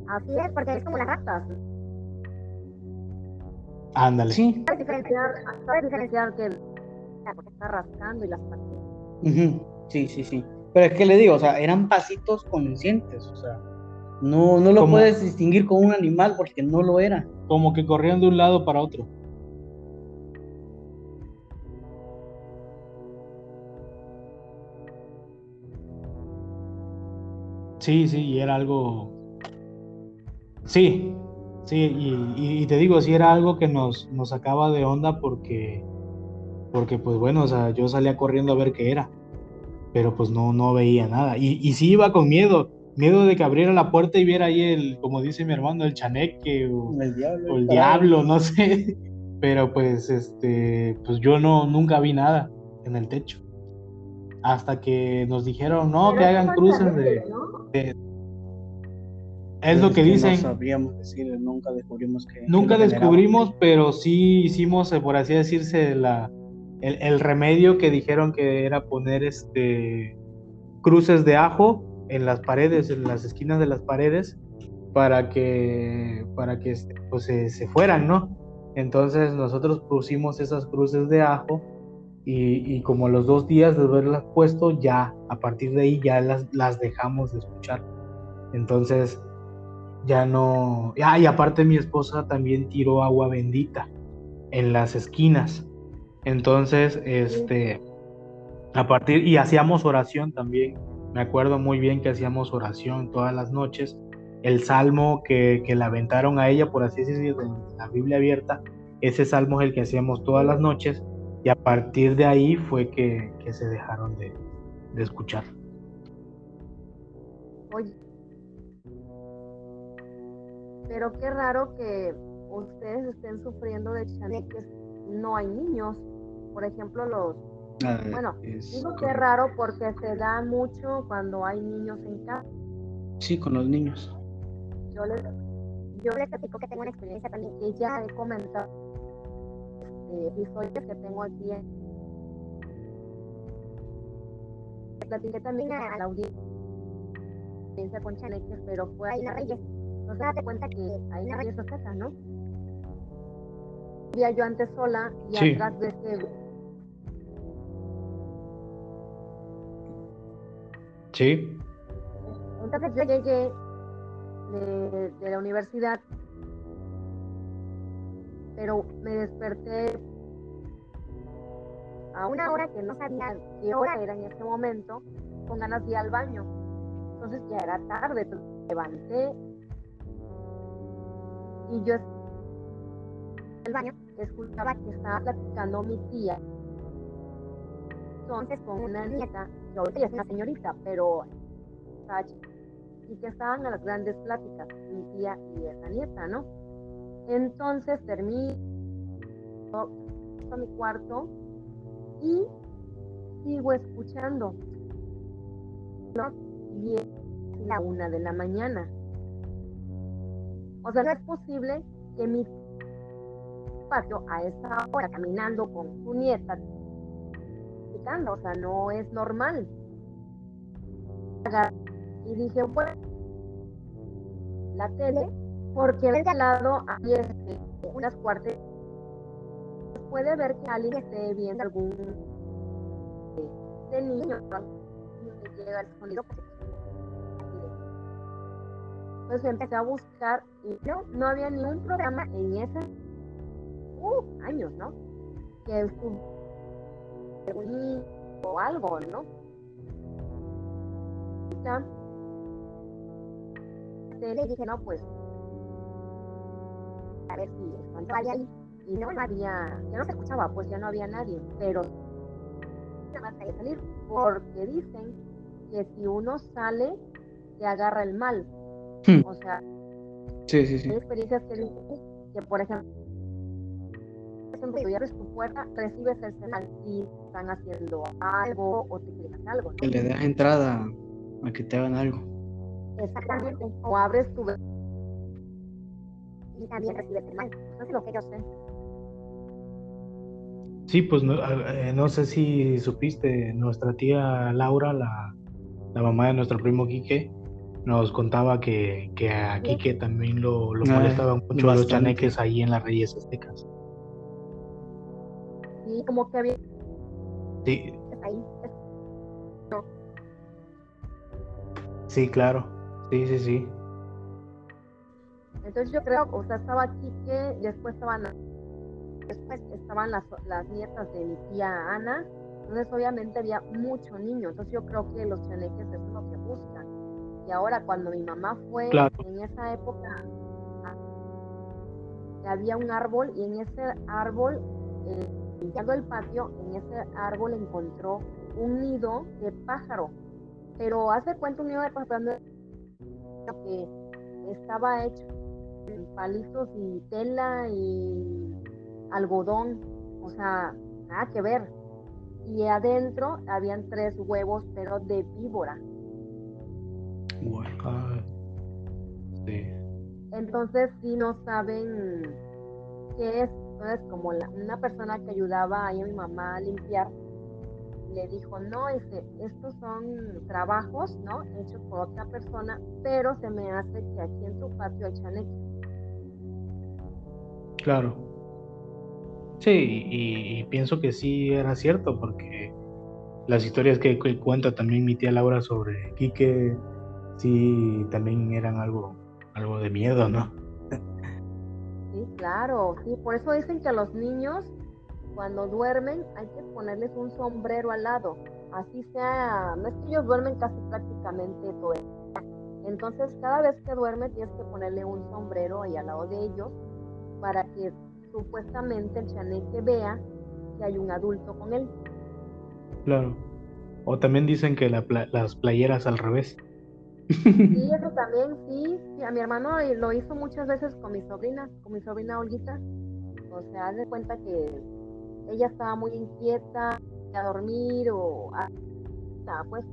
Así es, porque es como las ratas. Ándale. Sí. Sabes diferenciar, sabes diferenciar que porque está rascando y las patitas. Sí, sí, sí. Pero es que le digo, o sea, eran pasitos conscientes, o sea, no, no lo puedes distinguir con un animal porque no lo era. Como que corrían de un lado para otro. Sí, sí, y era algo. Sí, sí, y, te digo, sí era algo que nos, nos sacaba de onda porque, porque, pues bueno, o sea, yo salía corriendo a ver qué era pero pues no, no veía nada. Y, y sí iba con miedo, miedo de que abriera la puerta y viera ahí el, como dice mi hermano, el chaneque o el diablo, el diablo no sé. Pero pues este, pues yo no, nunca vi nada en el techo. Hasta que nos dijeron, no, que hagan cruces de, es lo que dicen. No sabíamos decir, nunca descubrimos que. Nunca descubrimos, pero sí hicimos, eh, por así decirse, la, el, remedio que dijeron que era poner este cruces de ajo en las paredes, en las esquinas de las paredes, para que, para que este, pues, se, fueran, ¿no? Entonces nosotros pusimos esas cruces de ajo y, como los dos días de haberlas puesto, ya a partir de ahí ya las, las dejamos de escuchar. Entonces ya no... Ah, y aparte mi esposa también tiró agua bendita en las esquinas entonces, este, a partir, y hacíamos oración también. Me acuerdo muy bien que hacíamos oración todas las noches. El salmo que, que le aventaron a ella, por así decirlo, en la Biblia abierta, ese salmo es el que hacíamos todas las noches. Y a partir de ahí fue que, se dejaron de, de escuchar. Oye, pero qué raro que ustedes estén sufriendo de chaneques, no hay niños por ejemplo, los... Ah, bueno, digo que es raro porque se da mucho cuando hay niños en casa. Sí, con los niños. Yo les, yo les platico que tengo una experiencia también que ya he comentado este, episodios que tengo aquí. Platiqué también a, la audiencia con Chaneques, pero fue ahí en la Reyes. Entonces, date cuenta que ahí en la Reyes casa, ¿no? Vivía yo antes sola y sí. atrás de ese Sí. Entonces yo llegué de, la universidad, pero me desperté a una hora que no sabía qué hora era en ese momento, con ganas de ir al baño. Entonces ya era tarde, me levanté y yo el baño escuchaba que estaba platicando mi tía entonces con una nieta ahorita es una señorita, pero y que estaban a las grandes pláticas, mi tía y esa nieta, ¿no? Entonces termino a mi cuarto y sigo escuchando. ¿no? La una de la mañana. O sea, no es posible que mi patio a esa hora caminando con su nieta o sea, no es normal. Y dije, bueno, la tele, porque de este lado hay este, unas cuartas. Puede ver que alguien esté viendo algún de niño, llega el sonido. Pues, entonces empecé a buscar y no, no había ningún programa en ese uh, años, ¿no? Que o algo, ¿no? Le dije, no, pues, a ver si cuando ahí. Y no había, ya no se escuchaba, pues ya no había nadie, pero a salir, porque dicen que si uno sale, te agarra el mal. Hmm. O sea, sí, sí, sí. hay experiencias que dicen que, por ejemplo, si tú abres tu puerta, recibes el mal y están haciendo algo o te quieren algo. Que le das entrada a que te hagan algo. Exactamente. O abres tu y también recibes el mal. Eso es lo que yo sé. Sí, pues no, eh, no, sé si supiste, nuestra tía Laura, la, la mamá de nuestro primo Quique, nos contaba que, que a Quique también lo, lo ah, molestaban mucho los chaneques ahí en las Reyes Aztecas. Sí, como que había... Sí. Sí, claro. Sí, sí, sí. Entonces yo creo, o sea, estaba Quique, después estaban después estaban las, las nietas de mi tía Ana, entonces obviamente había mucho niño, entonces yo creo que los chaneques es lo que buscan. Y ahora cuando mi mamá fue en esa época, había un árbol y en ese árbol, eh, limpiando el patio, en ese árbol encontró un nido de pájaro. Pero hace cuenta un nido de pájaro que estaba hecho en palitos y tela y algodón, o sea, nada que ver. Y adentro habían tres huevos, pero de víbora. Sí. Entonces, si no saben qué es, entonces como una persona que ayudaba a mi mamá a limpiar, le dijo, no, este, estos son trabajos, ¿no? Hechos por otra persona, pero se me hace que aquí en tu patio hay chaneque. Claro. Sí, y, pienso que sí era cierto, porque las historias que, cuenta también mi tía Laura sobre Quique, sí, también eran algo, algo de miedo, ¿no? Claro, sí, por eso dicen que los niños, cuando duermen, hay que ponerles un sombrero al lado, así sea, no es que ellos duermen casi prácticamente todo. Entonces, cada vez que duerme, tienes que ponerle un sombrero ahí al lado de ellos para que supuestamente el chaneque vea que hay un adulto con él. Claro. O también dicen que las playeras al revés. Sí, eso también, sí. A mi hermano lo hizo muchas veces con mi sobrina, con mi sobrina Olguita. O sea, haz de cuenta que ella estaba muy inquieta a dormir o a, pues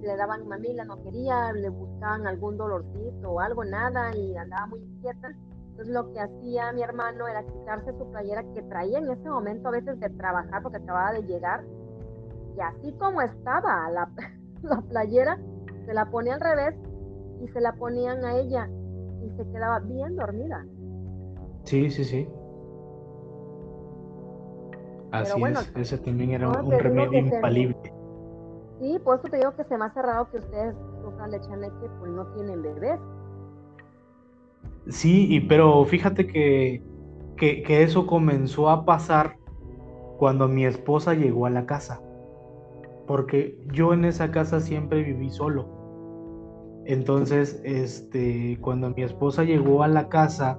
le daban mamila, no quería, le buscaban algún dolorcito o algo, nada, y andaba muy inquieta entonces lo que hacía mi hermano era quitarse su playera que traía en ese momento a veces de trabajar porque acababa de llegar. Y así como estaba la, la playera, se la ponía al revés y se la ponían a ella y se quedaba bien dormida. Sí, sí, sí. Así es, ese también era un, remedio infalible. sí, por eso te digo que se me ha cerrado que ustedes sufran de chaneque, pues no tienen bebés. Sí, y, pero fíjate que, que, eso comenzó a pasar cuando mi esposa llegó a la casa. Porque yo en esa casa siempre viví solo. Entonces, este, cuando mi esposa llegó a la casa,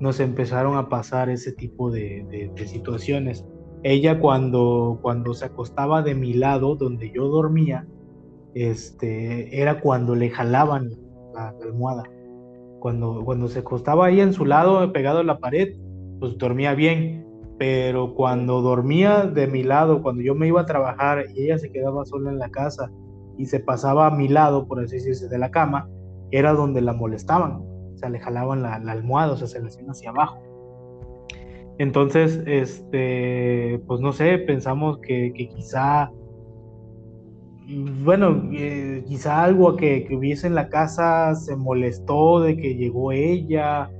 nos empezaron a pasar ese tipo de, situaciones. Ella cuando, cuando se acostaba de mi lado, donde yo dormía, este, era cuando le jalaban la almohada cuando, cuando se acostaba ahí en su lado, pegado a la pared, pues dormía bien. Pero cuando dormía de mi lado, cuando yo me iba a trabajar y ella se quedaba sola en la casa y se pasaba a mi lado, por así decirse, de la cama, era donde la molestaban. O sea, le jalaban la, almohada, o sea, se la hacían hacia abajo. Entonces, este, pues no sé, pensamos que, que quizá bueno, eh, quizá algo que, hubiese en la casa se molestó de que llegó ella,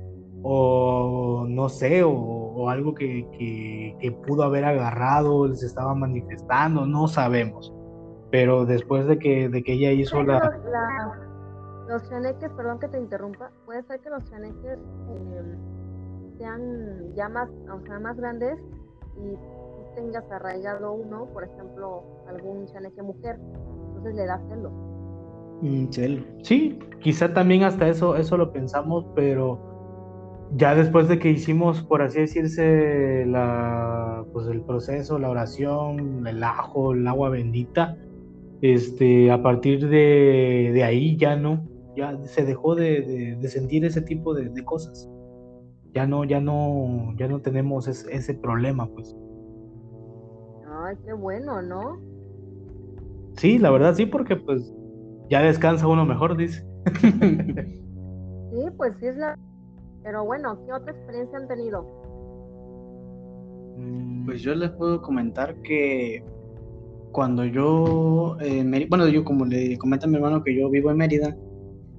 o no sé, o, algo que, pudo haber agarrado, les estaba manifestando, no sabemos. Pero después de que, de que ella hizo la... Los chaneques, perdón que te interrumpa, puede ser que los chaneques em, sean ya más, o sea, más grandes y tengas arraigado uno, por ejemplo, algún chaneque mujer, entonces le da celo. Mm, celo. Sí, quizá también hasta eso, eso lo pensamos, pero ya después de que hicimos, por así decirse, la, pues el proceso, la oración, el ajo, el agua bendita, este, a partir de, ahí ya no, ya se dejó de, sentir ese tipo de, cosas. Ya no, ya no, ya no tenemos ese problema, pues. Ay, qué bueno, ¿no? Sí, la verdad sí, porque pues ya descansa uno mejor, dice. sí, pues sí es la pero bueno, ¿qué otra experiencia han tenido? Mm, pues yo les puedo comentar que cuando yo, eh, bueno, yo como le comenta a mi hermano que yo vivo en Mérida,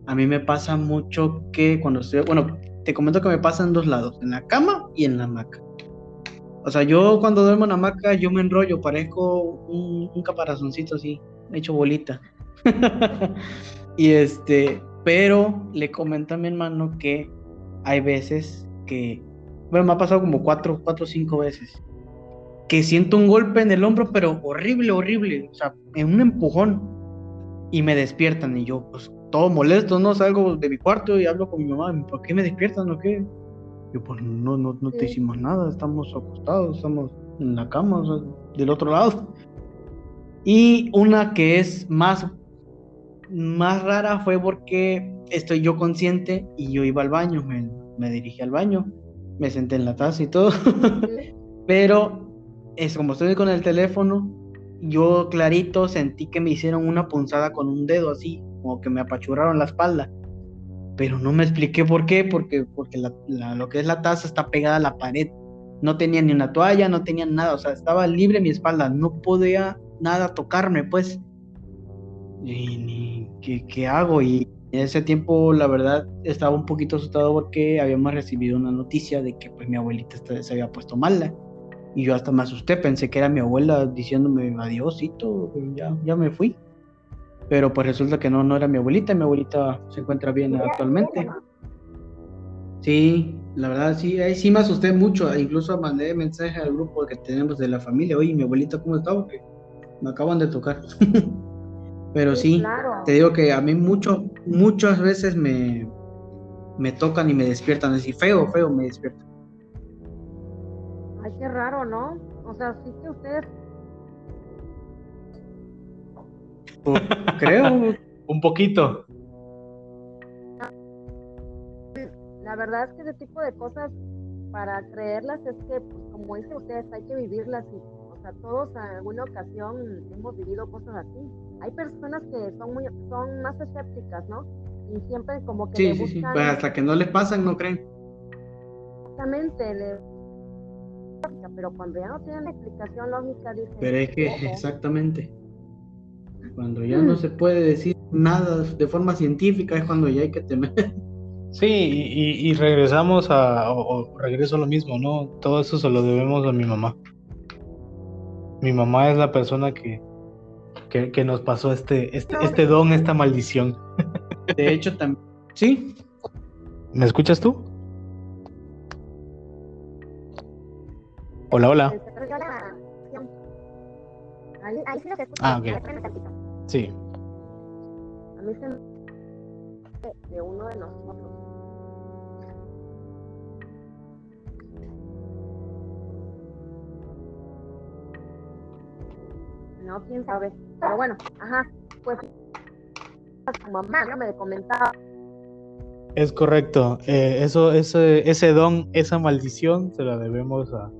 a mí me pasa mucho que cuando estoy, bueno, te comento que me pasa en dos lados, en la cama y en la hamaca. O sea, yo cuando duermo en la hamaca, yo me enrollo, parezco un, caparazoncito así, hecho bolita. y este, pero le comento a mi hermano que hay veces que, bueno, me ha pasado como cuatro, cuatro o cinco veces, que siento un golpe en el hombro, pero horrible, horrible, o sea, en un empujón, y me despiertan, y yo, pues, todo molesto, ¿no? Salgo de mi cuarto y hablo con mi mamá, ¿por qué me despiertan o qué? Yo, pues, no, no, no te hicimos nada, estamos acostados, estamos en la cama, o sea, del otro lado. Y una que es más, más rara fue porque estoy yo consciente y yo iba al baño, me, me dirigí al baño, me senté en la taza y todo, pero es como estoy con el teléfono, yo clarito sentí que me hicieron una punzada con un dedo así, como que me apachurraron la espalda, pero no me expliqué por qué, porque, porque lo que es la taza está pegada a la pared, no tenía ni una toalla, no tenía nada, o sea, estaba libre mi espalda, no podía nada tocarme, pues. Y ¿qué, ¿qué, hago? Y en ese tiempo, la verdad, estaba un poquito asustado porque habíamos recibido una noticia de que pues mi abuelita se había puesto mala. Y yo hasta me asusté, pensé que era mi abuela diciéndome adiósito, ya, ya me fui. Pero pues resulta que no, no era mi abuelita, mi abuelita se encuentra bien actualmente. Sí, la verdad sí, ahí sí me asusté mucho, incluso mandé mensaje al grupo que tenemos de la familia, oye, mi abuelita, ¿cómo está? Porque me acaban de tocar. Pero sí, te digo que a mí mucho, muchas veces me, me tocan y me despiertan, así feo, feo me despiertan. Ay, qué raro, ¿no? O sea, sí que ustedes... Creo, un poquito. La verdad es que ese tipo de cosas, para creerlas, es que, pues, como dicen ustedes, hay que vivirlas y, o sea, todos en alguna ocasión hemos vivido cosas así hay personas que son muy, son más escépticas, ¿no? Y siempre como que sí, le sí, sí. Pues hasta que no les pasan, no creen. Exactamente, le... pero cuando ya no tienen la explicación lógica, dicen... Pero es que, exactamente, cuando ya no mm. se puede decir nada de forma científica, es cuando ya hay que temer. Sí, y, y regresamos a, o, regreso a lo mismo, ¿no? Todo eso se lo debemos a mi mamá. Mi mamá es la persona que, que, nos pasó este, este, este don, esta maldición. De hecho, también. ¿Sí? ¿Me escuchas tú? Hola, hola. Ah, ok. Sí. A mí se de uno de nosotros. No, quién sabe. Pero bueno, ajá, pues su mamá no me comentaba. Es correcto. Eh, eso, ese, ese don, esa maldición, se la debemos a,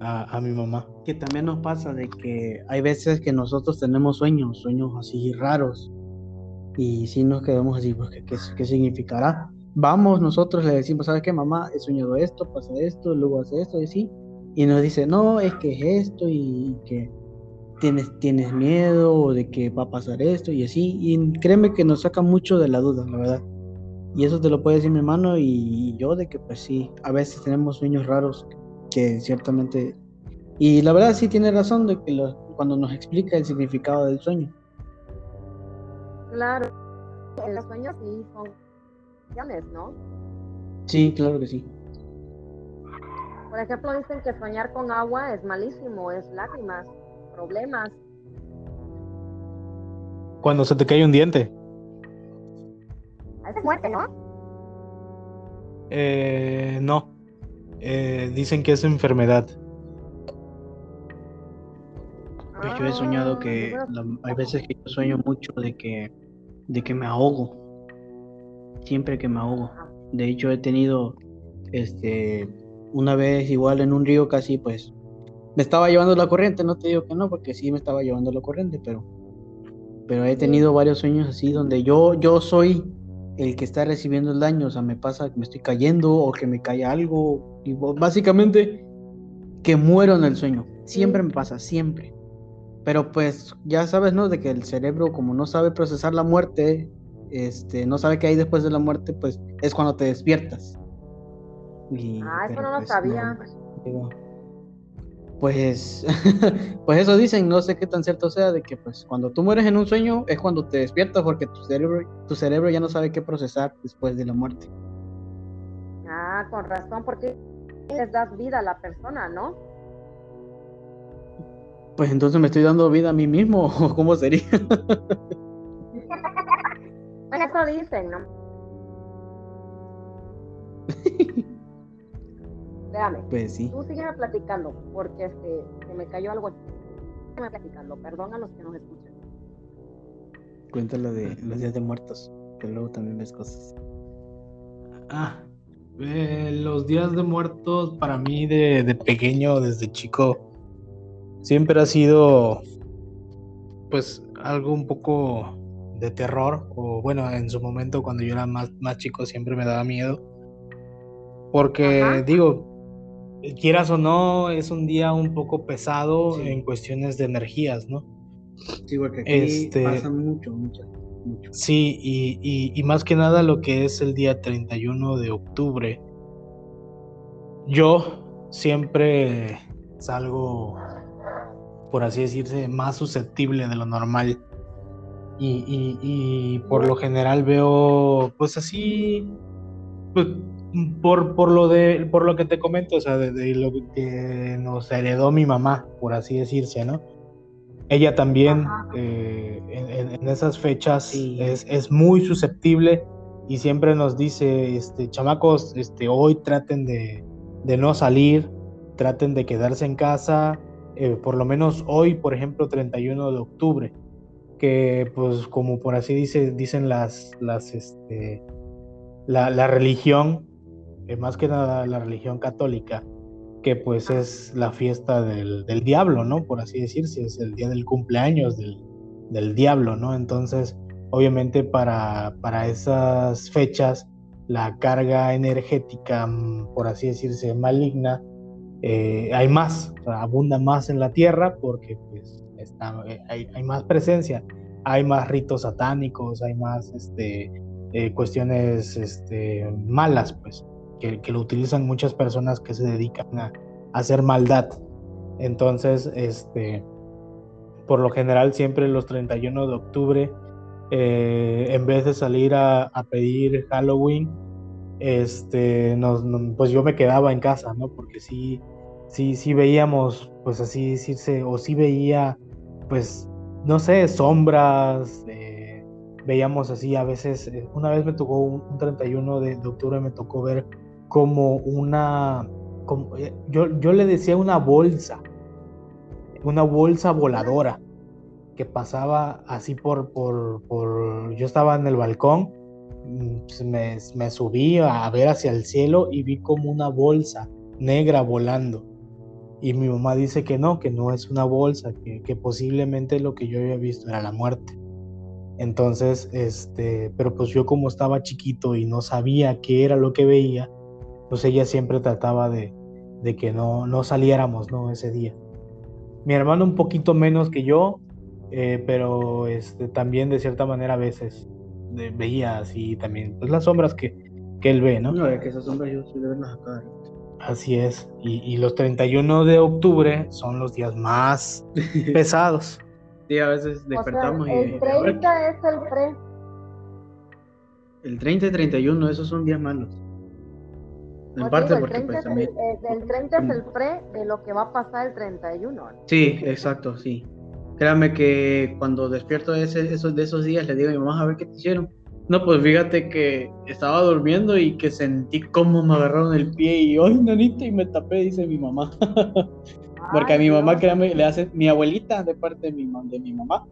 a, mi mamá. Que también nos pasa de que hay veces que nosotros tenemos sueños, sueños así raros. Y si nos quedamos así, pues, ¿qué, qué, significará? Vamos, nosotros le decimos, ¿sabes qué, mamá? He soñado esto, pasa esto, luego hace esto, y así. Y nos dice, no, es que es esto, y que tienes, tienes miedo de que va a pasar esto y así. Y créeme que nos saca mucho de la duda, la verdad. Y eso te lo puede decir mi hermano y yo de que pues sí, a veces tenemos sueños raros que ciertamente... Y la verdad sí tiene razón de que cuando nos explica el significado del sueño. Claro, los sueños sí son ¿no? Sí, claro que sí. Por ejemplo, dicen que soñar con agua es malísimo, es lágrimas problemas. Cuando se te cae un diente. Es muerte, ¿no? Eh, no. Eh, dicen que es enfermedad. Pues yo he soñado que hay veces que yo sueño mucho de que de que me ahogo. Siempre que me ahogo. De hecho he tenido este una vez igual en un río casi pues me estaba llevando la corriente, no te digo que no porque sí me estaba llevando la corriente, pero pero he tenido varios sueños así donde yo yo soy el que está recibiendo el daño, o sea, me pasa que me estoy cayendo o que me cae algo y básicamente que muero en el sueño. Siempre me pasa, siempre. Pero pues ya sabes, ¿no? De que el cerebro como no sabe procesar la muerte, este, no sabe qué hay después de la muerte, pues es cuando te despiertas. Y- Ah, eso no lo pues, sabía. digo, Pues, pues eso dicen, no sé qué tan cierto sea, de que pues cuando tú mueres en un sueño es cuando te despiertas porque tu cerebro, tu cerebro ya no sabe qué procesar después de la muerte. Ah, con razón, porque les das vida a la persona, ¿no? Pues entonces me estoy dando vida a mí mismo, ¿o cómo sería? Bueno, eso dicen, ¿no? Déjame, Pues sí. tú sígueme platicando, porque este, se me cayó algo. Sígueme platicando, perdón a los que nos escuchan. Cuéntalo de los días de muertos, que luego también ves cosas. Ah, eh, los días de muertos para mí de, de pequeño, desde chico, siempre ha sido pues algo un poco de terror, o bueno, en su momento cuando yo era más, más chico siempre me daba miedo, porque Ajá. digo, quieras o no, es un día un poco pesado Sí. en cuestiones de energías, ¿no? Sí, porque aquí Este- pasa mucho, mucho, mucho. Sí, y, y- y más que nada lo que es el día 31 de octubre. Yo siempre salgo, por así decirse, más susceptible de lo normal. Y, y- y por lo general veo, pues así, pues, por, por lo de, por lo que te comento, o sea, de, de lo que nos heredó mi mamá, por así decirse, ¿no? Ella también eh, en, en- en esas fechas Sí. es, es muy susceptible y siempre nos dice, este, chamacos, este, hoy traten de, de no salir, traten de quedarse en casa, eh, por lo menos hoy, por ejemplo, 31 de octubre, que pues como por así dice, dicen las, las, este, la, la religión, eh, más que nada la religión católica, que pues es la fiesta del, del diablo, ¿no? Por así decirse, es el día del cumpleaños del, del diablo, ¿no? Entonces, obviamente para, para esas fechas, la carga energética, mm, por así decirse, maligna, eh, hay más, o sea, abunda más en la tierra porque pues está, eh, hay, hay más presencia, hay más ritos satánicos, hay más este, eh, cuestiones este, malas, pues, que, lo utilizan muchas personas que se dedican a, hacer maldad. Entonces, este, por lo general, siempre los 31 de octubre, eh, en vez de salir a, pedir Halloween, este, pues yo me quedaba en casa, ¿no? Porque sí, sí, sí veíamos, pues así decirse, o sí veía, pues, no sé, sombras, eh, veíamos así a veces, eh, una vez me tocó un, un 31 de, de octubre, me tocó ver como una, eh, yo, yo le decía una bolsa, una bolsa voladora que pasaba así por, por, por, yo estaba en el balcón, mm, pues me, me subí a ver hacia el cielo y vi como una bolsa negra volando. Y mi mamá dice que no, que no es una bolsa, que, que posiblemente lo que yo había visto era la muerte. Entonces, este, pero pues yo como estaba chiquito y no sabía qué era lo que veía, pues ella siempre trataba de, de que no, no saliéramos, ¿no? Ese día. Mi hermano un poquito menos que yo, eh, pero este, también de cierta manera a veces de- veía así también, pues las sombras que, que él ve, ¿no? No, es que esas sombras yo suelo verlas acá. Así es. Y, y los 31 de octubre son los días más pesados. Sí, a veces O sea, despertamos y... el 30 es el pre. El 30 y 31, esos son días malos. En parte digo, el porque 30 pues es el, eh, el 30 es el pre de lo que va a pasar el 31. Sí, exacto, sí. Créame que cuando despierto de, ese- esos, de esos días le digo a mi mamá a ver qué te hicieron. No, pues fíjate que estaba durmiendo y que sentí cómo me agarraron el pie y ¡ay, nanita! Y me tapé, dice mi mamá. Porque a mi mamá, créame, le hace, mi abuelita de parte de mi, de mi mamá,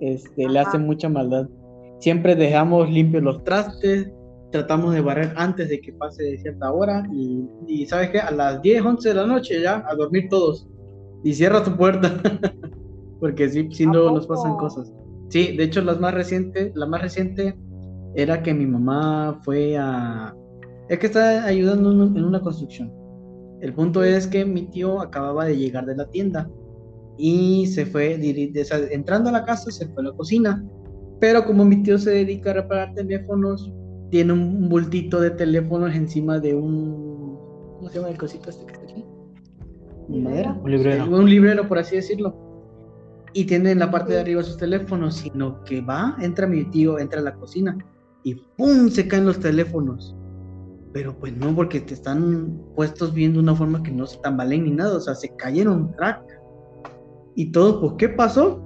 este, le hace mucha maldad. Siempre dejamos limpios los trastes, tratamos de barrer antes de que pase cierta hora y, y ¿sabes qué? A las 10, 11 de la noche ya, a dormir todos. Y cierra tu puerta. Porque si, si no nos pasan cosas. Sí, de hecho las más recientes, la más reciente era que mi mamá fue a... Es que está ayudando en una construcción. El punto es que mi tío acababa de llegar de la tienda y se fue, entrando a la casa, se fue a la cocina. Pero como mi tío se dedica a reparar teléfonos, tiene un bultito de teléfonos encima de un... ¿Cómo se llama el cosito este que está aquí? madera? Un librero. Un librero, por así decirlo. Y tiene en la parte de arriba sus teléfonos, sino que va, entra mi tío, entra a la cocina y ¡pum! se caen los teléfonos. Pero pues no, porque te están puestos viendo una forma que no se tambalean ni nada, o sea, se cayeron crack. Y todo, pues, ¿qué pasó?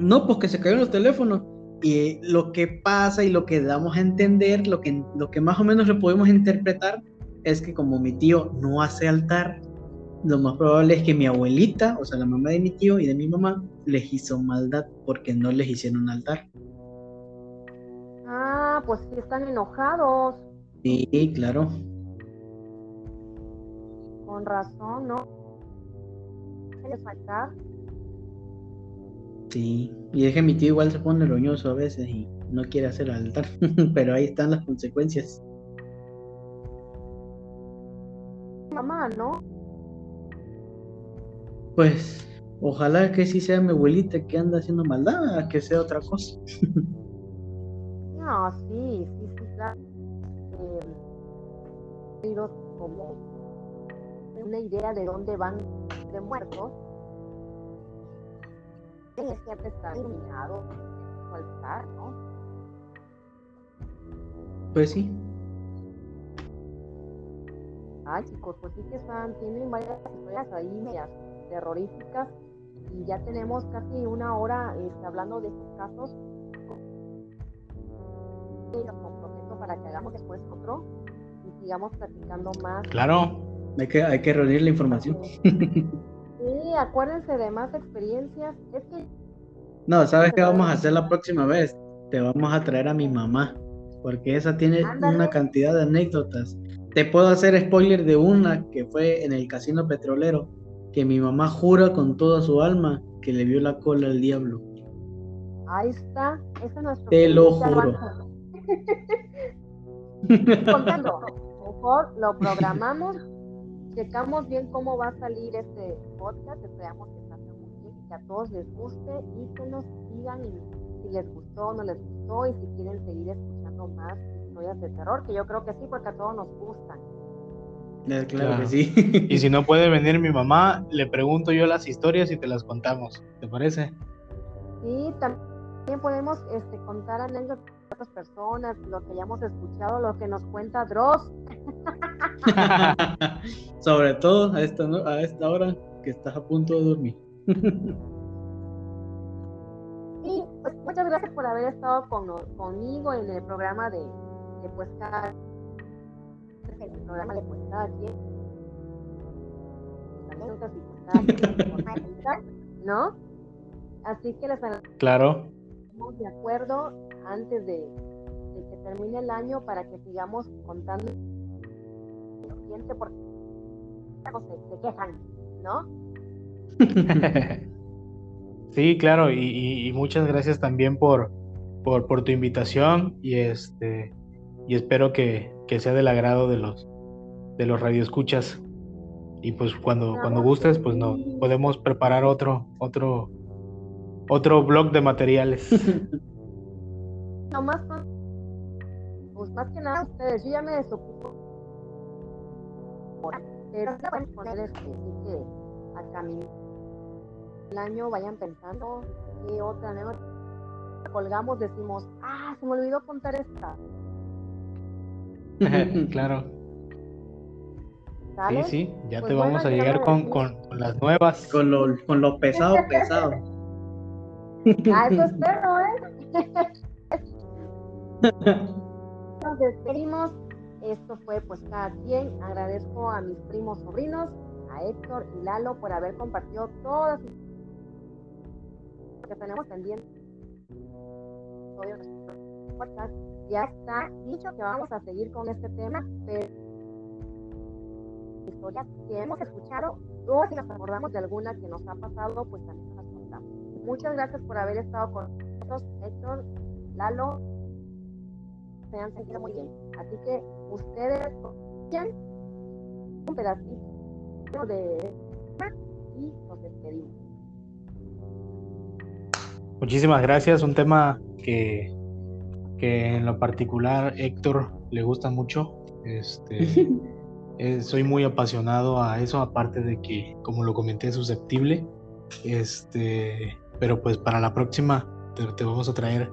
No, pues que se cayeron los teléfonos. Y lo que pasa y lo que damos a entender, lo que, lo que más o menos lo podemos interpretar, es que como mi tío no hace altar, lo más probable es que mi abuelita, o sea, la mamá de mi tío y de mi mamá, les hizo maldad porque no les hicieron altar. Ah, pues sí están enojados. Sí, claro. Con razón, ¿no? les faltar? Sí, y es que mi tío igual se pone roñoso a veces y no quiere hacer altar, pero ahí están las consecuencias. Mamá, ¿no? Pues ojalá que sí sea mi abuelita que anda haciendo maldad, que sea otra cosa. no, sí, sí, sí, claro como una idea de dónde van de muertos, es que está iluminado su altar, ¿no? Pues sí. Ay, chicos, pues sí que están, tienen varias historias ahí medias terroríficas y ya tenemos casi una hora este, hablando de estos casos. Y los comprometo para que hagamos después otro sigamos platicando más. Claro. Hay que, hay que reunir la información. Sí, acuérdense de más experiencias. Es que... No, ¿sabes qué vamos a hacer la próxima vez? Te vamos a traer a mi mamá, porque esa tiene una cantidad de anécdotas. Te puedo hacer spoiler de una que fue en el casino petrolero, que mi mamá jura con toda su alma que le vio la cola al diablo. Ahí está, ese es Te lo juro. Contando mejor lo programamos, checamos bien cómo va a salir este podcast, esperamos que salga muy bien y que a todos les guste y que nos digan si les gustó o no les gustó y si quieren seguir escuchando más historias de terror, que yo creo que sí, porque a todos nos gustan. Eh, claro, que sí. y si no puede venir mi mamá, le pregunto yo las historias y te las contamos. ¿Te parece? Sí, también podemos este, contar anécdotas otras personas, lo que hayamos escuchado, lo que nos cuenta Dross. Sobre todo a esta, a esta hora que estás a punto de dormir. y pues, muchas gracias por haber estado conmigo en el programa de, de pues el programa de pues cada quien. ¿No? Así que les Claro de acuerdo antes de, que termine el año para que sigamos contando porque se, se quejan, ¿no? sí, claro, y, muchas gracias también por, por, tu invitación y este y espero que, sea del agrado de los de los radioescuchas. Y pues cuando, cuando gustes, pues no, podemos preparar otro, otro, otro blog de materiales. no más, pues más que nada ustedes, yo ya me desocupo. Pero pueden poner este, que a caminar el año vayan pensando y otra nueva colgamos, decimos, ah, se me olvidó contar esta. claro. Sí, sí, ya pues te vamos a llegar con, con, con, las nuevas. Con lo, con lo pesado, pesado. Ah, eso espero, ¿eh? Nos despedimos. Esto fue pues cada quien. Agradezco a mis primos sobrinos, a Héctor y Lalo por haber compartido todas que tenemos pendientes. Ya está dicho que vamos a seguir con este tema, pero historias que hemos escuchado o si nos acordamos de alguna que nos ha pasado, pues también nos contamos. Muchas gracias por haber estado con nosotros, Héctor, Lalo. Se han sentido muy bien. Así que ustedes un pedacito de y nos despedimos. Muchísimas gracias. Un tema que, que en lo particular Héctor le gusta mucho. Este, eh, soy muy apasionado a eso, aparte de que, como lo comenté, susceptible. Este, pero pues para la próxima te, vamos a traer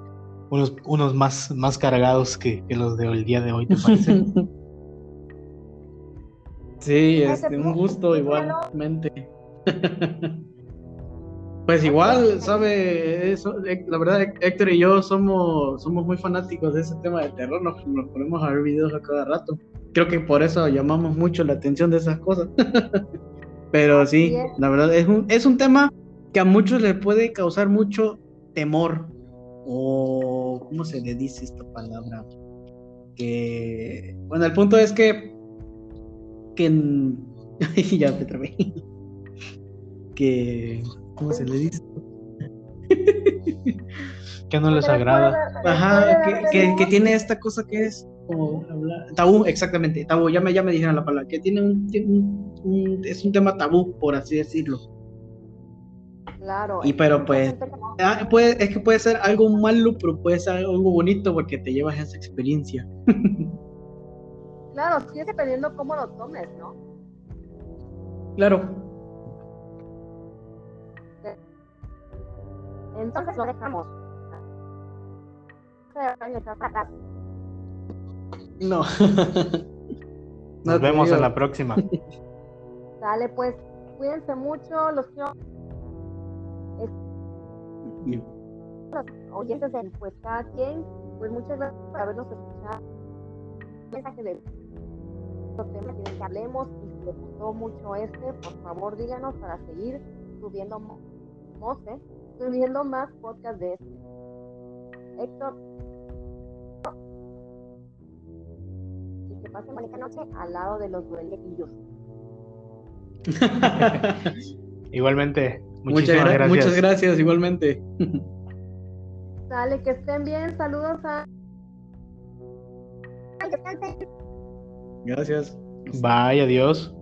unos, unos más, más cargados que, que los del día de hoy, ¿te parece? Sí, este, un gusto igualmente. Pues igual, sabe, eso, la verdad, Héctor y yo somos, somos muy fanáticos de ese tema de terror, nos, ponemos a ver videos a cada rato. Creo que por eso llamamos mucho la atención de esas cosas. Pero sí, la verdad, es un, es un tema que a muchos les puede causar mucho temor. O, ¿cómo se le dice esta palabra? Que, bueno, el punto es que, que, ya te trabé. que ¿Cómo se le dice? que no les agrada. Ajá, que, que, tiene esta cosa que es como tabú, exactamente, tabú, ya me, ya me dijeron la palabra, que tiene un, es un tema tabú, por así decirlo. Claro. Y pero pues, ah, puede, es que puede ser algo malo, pero puede ser algo bonito porque te llevas esa experiencia. claro, sí, dependiendo cómo lo tomes, ¿no? Claro. Entonces lo dejamos. No. Nos vemos en la próxima. Dale, pues, cuídense mucho, los quiero. Los oyentes de pues cada quien, pues muchas gracias por habernos escuchado. mensaje de los temas que hablemos y si les gustó mucho este, por favor díganos para seguir subiendo voces subiendo más podcast de este. Héctor. Y que pasen bonita noche al lado de los duendecillos. igualmente. Muchas gracias. Muchas gracias, igualmente. Dale, que estén bien. Saludos a. Gracias. Bye, adiós.